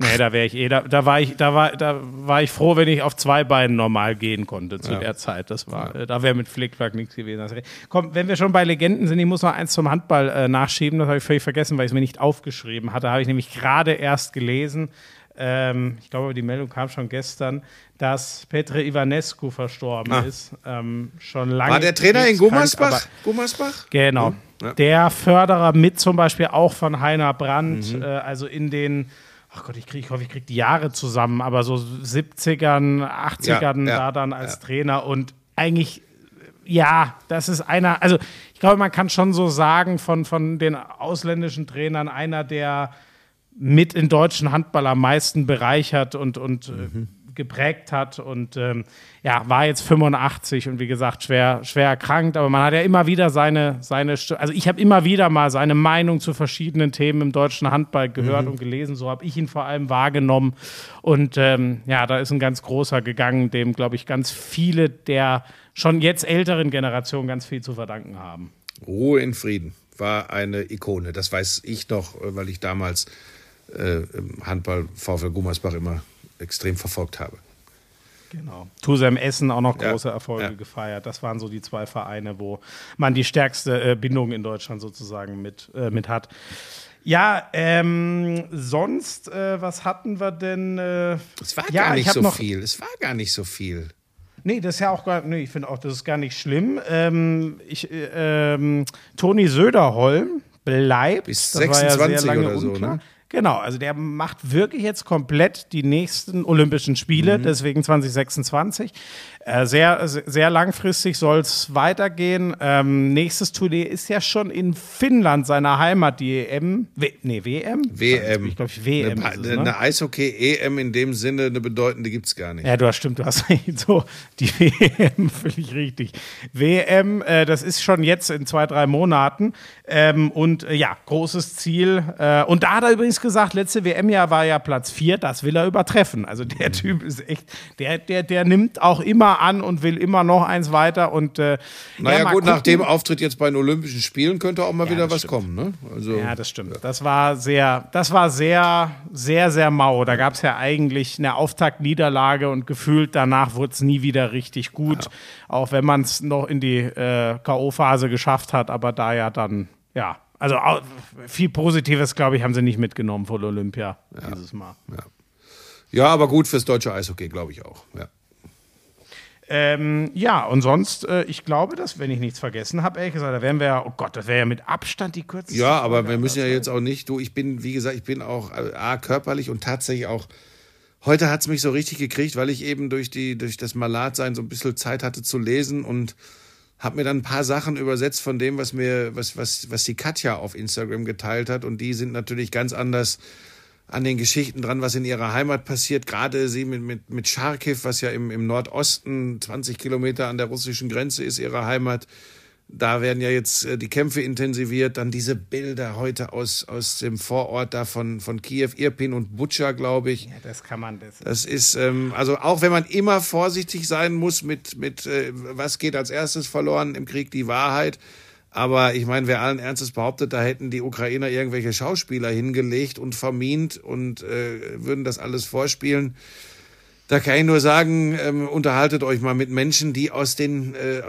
Nee, da wäre ich eh, da, da war ich, da war, da war ich froh, wenn ich auf zwei Beinen normal gehen konnte zu Ja. der Zeit. Das war, äh, da wäre mit Flickflack nichts gewesen. Komm, wenn wir schon bei Legenden sind, ich muss noch eins zum Handball äh, nachschieben, das habe ich völlig vergessen, weil ich es mir nicht aufgeschrieben hatte. Habe ich nämlich gerade erst gelesen. Ähm, ich glaube, die Meldung kam schon gestern, dass Petre Ivanescu verstorben Ah. ist. Ähm, schon lange. War der Trainer in Gummersbach? aber- Gummersbach? Genau. Ja. Der Förderer mit zum Beispiel auch von Heiner Brandt, äh, also in den, ach Gott, ich, krieg, ich hoffe, ich kriege die Jahre zusammen, aber so 70ern, 80ern Ja, ja, da dann als ja. Trainer und eigentlich, ja, das ist einer, also ich glaube, man kann schon so sagen, von, von den ausländischen Trainern einer, der mit in deutschen Handball am meisten bereichert und, und Mhm. äh, geprägt hat und ähm, ja, war jetzt 85 und wie gesagt, schwer, schwer erkrankt, aber man hat ja immer wieder seine, seine also ich habe immer wieder mal seine Meinung zu verschiedenen Themen im deutschen Handball gehört Mhm. und gelesen, so habe ich ihn vor allem wahrgenommen und ähm, ja, da ist ein ganz großer gegangen, dem glaube ich ganz viele der schon jetzt älteren Generationen ganz viel zu verdanken haben. Ruhe in Frieden war eine Ikone. Das weiß ich noch, äh, weil ich damals Handball VfL Gummersbach immer extrem verfolgt habe. Genau. Tusem Essen auch noch Ja, große Erfolge ja. gefeiert. Das waren so die zwei Vereine, wo man die stärkste äh, Bindung in Deutschland sozusagen mit, äh, mit hat. Ja, ähm, sonst, äh, was hatten wir denn? Äh, Es war ja, gar ich nicht so viel. Es war gar nicht so viel. Nee, das ist ja auch gar nee, ich finde auch, das ist gar nicht schlimm. Ähm, ich, äh, ähm, Toni Söderholm bleibt. Bis das war ja 26 sehr lange oder so, unklar. ne? Genau, also der macht wirklich jetzt komplett die nächsten Olympischen Spiele, Mhm. deswegen 2026. Äh, sehr, sehr langfristig soll es weitergehen. Ähm, nächstes Turnier ist ja schon in Finnland, seiner Heimat, die EM. W nee, WM? WM. Ich glaube, WM. Eine, es, ne? eine Eishockey-EM in dem Sinne, eine bedeutende gibt es gar nicht. Ja, du hast stimmt, du hast so die WM, völlig richtig. WM, äh, das ist schon jetzt in zwei, drei Monaten. Ähm, und äh, ja, großes Ziel. Äh, und da hat er übrigens gesagt, letzte WM-Jahr war ja Platz vier, das will er übertreffen. Also Mhm. der Typ ist echt, der, der, der nimmt auch immer an und will immer noch eins weiter. Und äh, naja, ja, gut, nach gucken. dem Auftritt jetzt bei den Olympischen Spielen könnte auch mal Ja, wieder was stimmt. kommen. Ne? Also, Ja, das stimmt. Das war sehr, das war sehr, sehr, sehr mau. Da gab es ja eigentlich eine Auftaktniederlage und gefühlt danach wurde es nie wieder richtig gut. Auch wenn man es noch in die äh, K.O.-Phase geschafft hat, aber da ja dann, ja, also viel Positives, glaube ich, haben sie nicht mitgenommen von Olympia dieses Mal. ja, aber gut fürs deutsche Eishockey, glaube ich auch. Ja. Ähm, ja, und sonst, äh, ich glaube, dass, wenn ich nichts vergessen habe, ehrlich gesagt, da wären wir ja, oh Gott, das wäre ja mit Abstand die kürzeste. Ja, aber Folge wir müssen ja aller jetzt auch nicht, du, ich bin, wie gesagt, ich bin auch äh, A, körperlich und tatsächlich auch, heute hat es mich so richtig gekriegt, weil ich eben durch, die, durch das Malatsein so ein bisschen Zeit hatte zu lesen und habe mir dann ein paar Sachen übersetzt von dem, was mir, was, was, was die Katja auf Instagram geteilt hat und die sind natürlich ganz anders an den Geschichten dran, was in ihrer Heimat passiert. Gerade sie mit, mit, mit Charkiw, was ja im, im Nordosten 20 Kilometer an der russischen Grenze ist, ihre Heimat. Da werden ja jetzt äh, die Kämpfe intensiviert. Dann diese Bilder heute aus, aus dem Vorort da von, von Kiew, Irpin und Butscha, glaube ich. Zeit. Das kann man, das, Das ist, ähm, also auch wenn man immer vorsichtig sein muss mit, mit äh, was geht als erstes verloren im Krieg, die Wahrheit. Aber ich meine, wer allen Ernstes behauptet, da hätten die Ukrainer irgendwelche Schauspieler hingelegt und vermint und äh, würden das alles vorspielen. Da kann ich nur sagen, ähm, unterhaltet euch mal mit Menschen, die aus den, äh,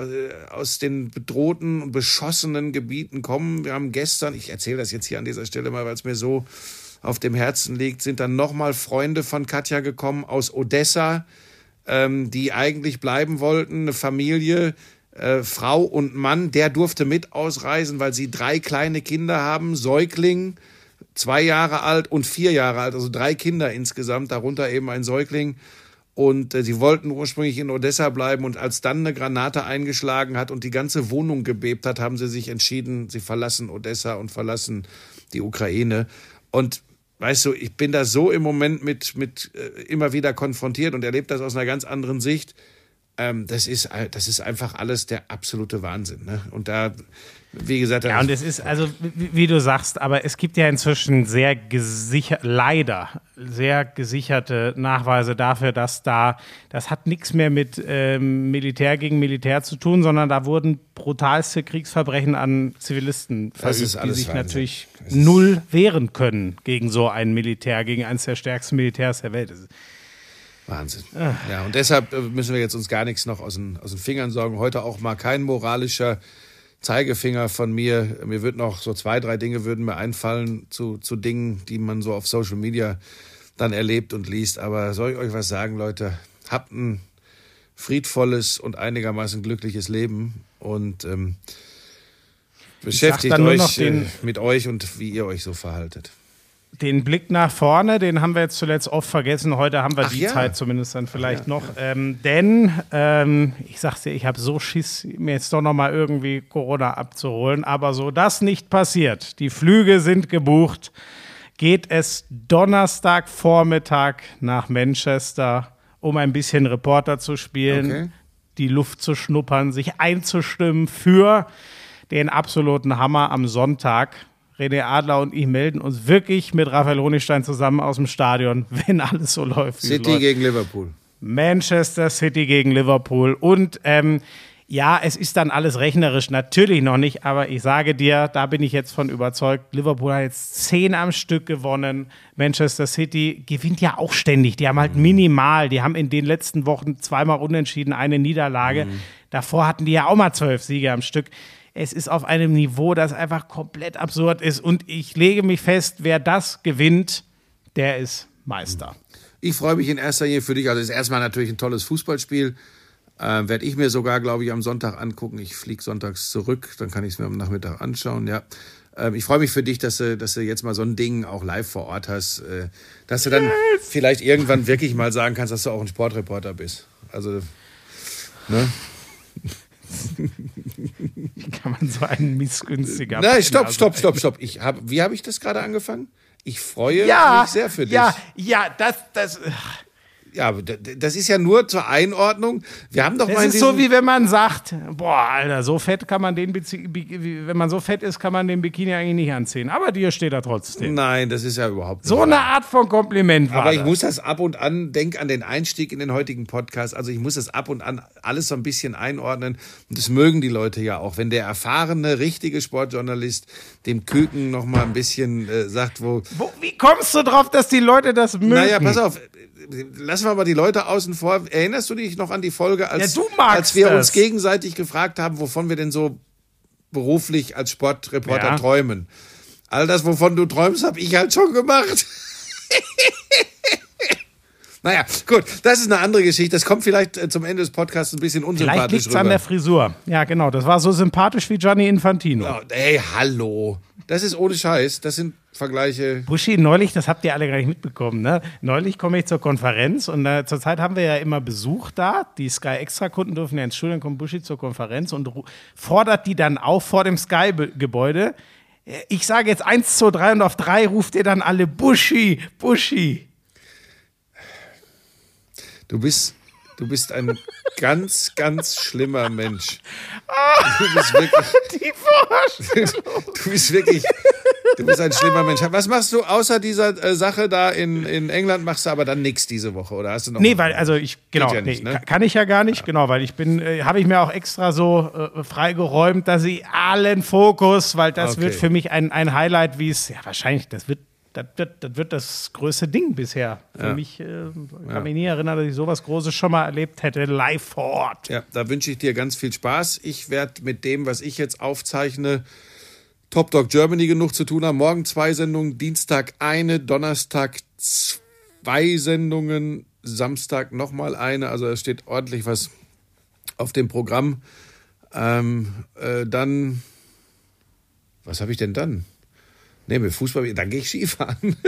aus den bedrohten und beschossenen Gebieten kommen. Wir haben gestern, ich erzähle das jetzt hier an dieser Stelle mal, weil es mir so auf dem Herzen liegt, sind dann nochmal Freunde von Katja gekommen aus Odessa, ähm, die eigentlich bleiben wollten, eine Familie, äh, Frau und Mann, der durfte mit ausreisen, weil sie drei kleine Kinder haben, Säugling, zwei Jahre alt und vier Jahre alt, also drei Kinder insgesamt, darunter eben ein Säugling. Und äh, sie wollten ursprünglich in Odessa bleiben und als dann eine Granate eingeschlagen hat und die ganze Wohnung gebebt hat, haben sie sich entschieden, sie verlassen Odessa und verlassen die Ukraine. Und weißt du, ich bin da so im Moment mit, mit äh, immer wieder konfrontiert und erlebe das aus einer ganz anderen Sicht. Ähm, das, ist, das ist einfach alles der absolute Wahnsinn. Ne? Und da, wie gesagt, Ja, und es ist, also, wie, wie du sagst, aber es gibt ja inzwischen sehr gesichert, leider sehr gesicherte Nachweise dafür, dass da, das hat nichts mehr mit ähm, Militär gegen Militär zu tun, sondern da wurden brutalste Kriegsverbrechen an Zivilisten verübt, die sich Wahnsinn. natürlich null wehren können gegen so ein Militär, gegen eines der stärksten Militärs der Welt. Das ist- Wahnsinn. Ja, und deshalb äh, müssen wir jetzt uns gar nichts noch aus den, aus den Fingern sorgen. Heute auch mal kein moralischer Zeigefinger von mir. Mir wird noch so zwei, drei Dinge würden mir einfallen zu, zu Dingen, die man so auf Social Media dann erlebt und liest. Aber soll ich euch was sagen, Leute? Habt ein friedvolles und einigermaßen glückliches Leben und ähm, beschäftigt euch noch den- äh, mit euch und wie ihr euch so verhaltet. Den Blick nach vorne, den haben wir jetzt zuletzt oft vergessen. Heute haben wir Ach die ja. Zeit zumindest dann vielleicht noch. Ähm, denn, ähm, ich sag's dir, ich habe so Schiss, mir jetzt doch noch mal irgendwie Corona abzuholen. Aber so das nicht passiert, die Flüge sind gebucht, geht es Donnerstagvormittag nach Manchester, um ein bisschen Reporter zu spielen, Okay. die Luft zu schnuppern, sich einzustimmen für den absoluten Hammer am Sonntag. René Adler und ich melden uns wirklich mit Raphael Honigstein zusammen aus dem Stadion, wenn alles so läuft. wie City läuft. gegen Liverpool. Manchester City gegen Liverpool. Und ähm, ja, es ist dann alles rechnerisch natürlich noch nicht, aber ich sage dir, da bin ich jetzt von überzeugt. Liverpool hat jetzt zehn am Stück gewonnen. Manchester City gewinnt ja auch ständig. Die haben halt minimal. Die haben in den letzten Wochen zweimal unentschieden, eine Niederlage. Davor hatten die ja auch mal zwölf Siege am Stück. Es ist auf einem Niveau, das einfach komplett absurd ist. Und ich lege mich fest, wer das gewinnt, der ist Meister. Ich freue mich in erster Linie für dich. Also es ist erstmal natürlich ein tolles Fußballspiel. Äh, Werde ich mir sogar, glaube ich, am Sonntag angucken. Ich fliege sonntags zurück, dann kann ich es mir am Nachmittag anschauen, ja. Ähm, ich freue mich für dich, dass du, dass du jetzt mal so ein Ding auch live vor Ort hast. Äh, dass du dann vielleicht irgendwann wirklich mal sagen kannst, dass du auch ein Sportreporter bist. Also, ne? Kann man so einen missgünstiger. Nein, stopp, stopp, stopp, stopp. Ich hab, wie habe ich das gerade angefangen? Ich freue Ja, mich sehr für dich. ja, ja, das, das, Ja, das ist ja nur zur Einordnung. Wir haben doch mal das in ist so wie wenn man sagt, boah, Alter, so fett kann man den, wenn man so fett ist, kann man den Bikini eigentlich nicht anziehen. Aber dir steht er trotzdem. Nein, das ist ja überhaupt nicht So wahr. eine Art von Kompliment war Aber ich das. muss das ab und an, denk an den Einstieg in den heutigen Podcast, also ich muss das ab und an alles so ein bisschen einordnen. Und das mögen die Leute ja auch. Wenn der erfahrene, richtige Sportjournalist dem Küken noch mal ein bisschen äh, sagt, wo, Wo, wie kommst du drauf, dass die Leute das mögen? naja, pass auf, lassen wir mal die Leute außen vor. Erinnerst du dich noch an die Folge, als, Ja, als wir das. uns gegenseitig gefragt haben, wovon wir denn so beruflich als Sportreporter Ja. träumen? All das, wovon du träumst, habe ich halt schon gemacht. Naja, gut, das ist eine andere Geschichte. Das kommt vielleicht äh, zum Ende des Podcasts ein bisschen Vielleicht unsympathisch liegt es an der Frisur. Ja, genau. Das war so sympathisch wie Gianni Infantino. Oh, hey, hallo. Das ist ohne Scheiß. Das sind Vergleiche. Buschi, neulich, das habt ihr alle gar nicht mitbekommen, ne? Neulich komme ich zur Konferenz und äh, zurzeit haben wir ja immer Besuch da. Die Sky Extra-Kunden dürfen ja ins Studio, dann kommt Buschi zur Konferenz und fordert die dann auf vor dem Sky-Gebäude. Äh, Ich sage jetzt eins, zwei, drei und auf drei ruft ihr dann alle Buschi, Buschi. Du bist, du bist ein ganz, ganz schlimmer Mensch. Du bist wirklich, du bist wirklich, du bist ein schlimmer Mensch. Was machst du außer dieser äh, Sache da in, in England? Machst du aber dann nichts diese Woche oder hast du noch? Nee, weil, also ich, genau, ja nicht, nee, ne? ka- kann ich ja gar nicht, genau, weil ich bin, äh, habe ich mir auch extra so äh, freigeräumt, dass ich allen Fokus, weil das Okay. wird für mich ein, ein Highlight, wie es, ja, wahrscheinlich, das wird, das wird, das wird das größte Ding bisher. Für mich, äh, ich kann mich nie erinnern, dass ich sowas Großes schon mal erlebt hätte, live vor Ort. Ja, da wünsche ich dir ganz viel Spaß. Ich werde mit dem, was ich jetzt aufzeichne, Top Dog Germany genug zu tun haben. Morgen zwei Sendungen, Dienstag eine, Donnerstag zwei Sendungen, Samstag nochmal eine. Also es steht ordentlich was auf dem Programm. Ähm, äh, dann, was habe ich denn dann? Nee, mit Fußball, dann gehe ich Skifahren.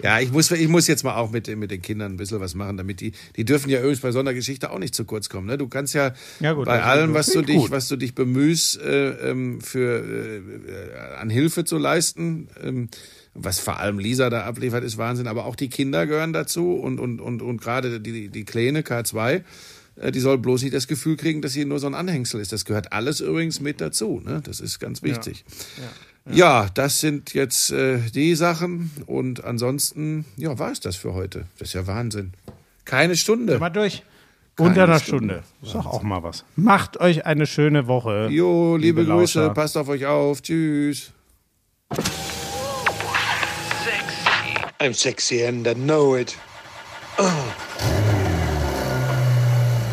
Ja, ich muss, ich muss jetzt mal auch mit, den- mit den Kindern ein bisschen was machen, damit die, die dürfen ja übrigens bei so einer Geschichte auch nicht zu kurz kommen. Ne? Du kannst ja, Ja, gut, bei das allem, was du dich, gut. was du dich bemühst, äh, ähm, für, äh, äh, an Hilfe zu leisten, ähm, was vor allem Lisa da abliefert, ist Wahnsinn. Aber auch die Kinder gehören dazu und, und, und, und gerade die, die Kleine K2, äh, die soll bloß nicht das Gefühl kriegen, dass sie nur so ein Anhängsel ist. Das gehört alles übrigens mit dazu. Ne? Das ist ganz wichtig. Ja, das sind jetzt äh, die Sachen. Und ansonsten, ja, war es das für heute. Das ist ja Wahnsinn. Keine Stunde. Mal durch. Keine Unter einer Stunde. Stunde. Ist doch auch mal was. Macht euch eine schöne Woche. Jo, liebe, liebe Grüße, Lauscher. passt auf euch auf. Tschüss. I'm sexy and I know it.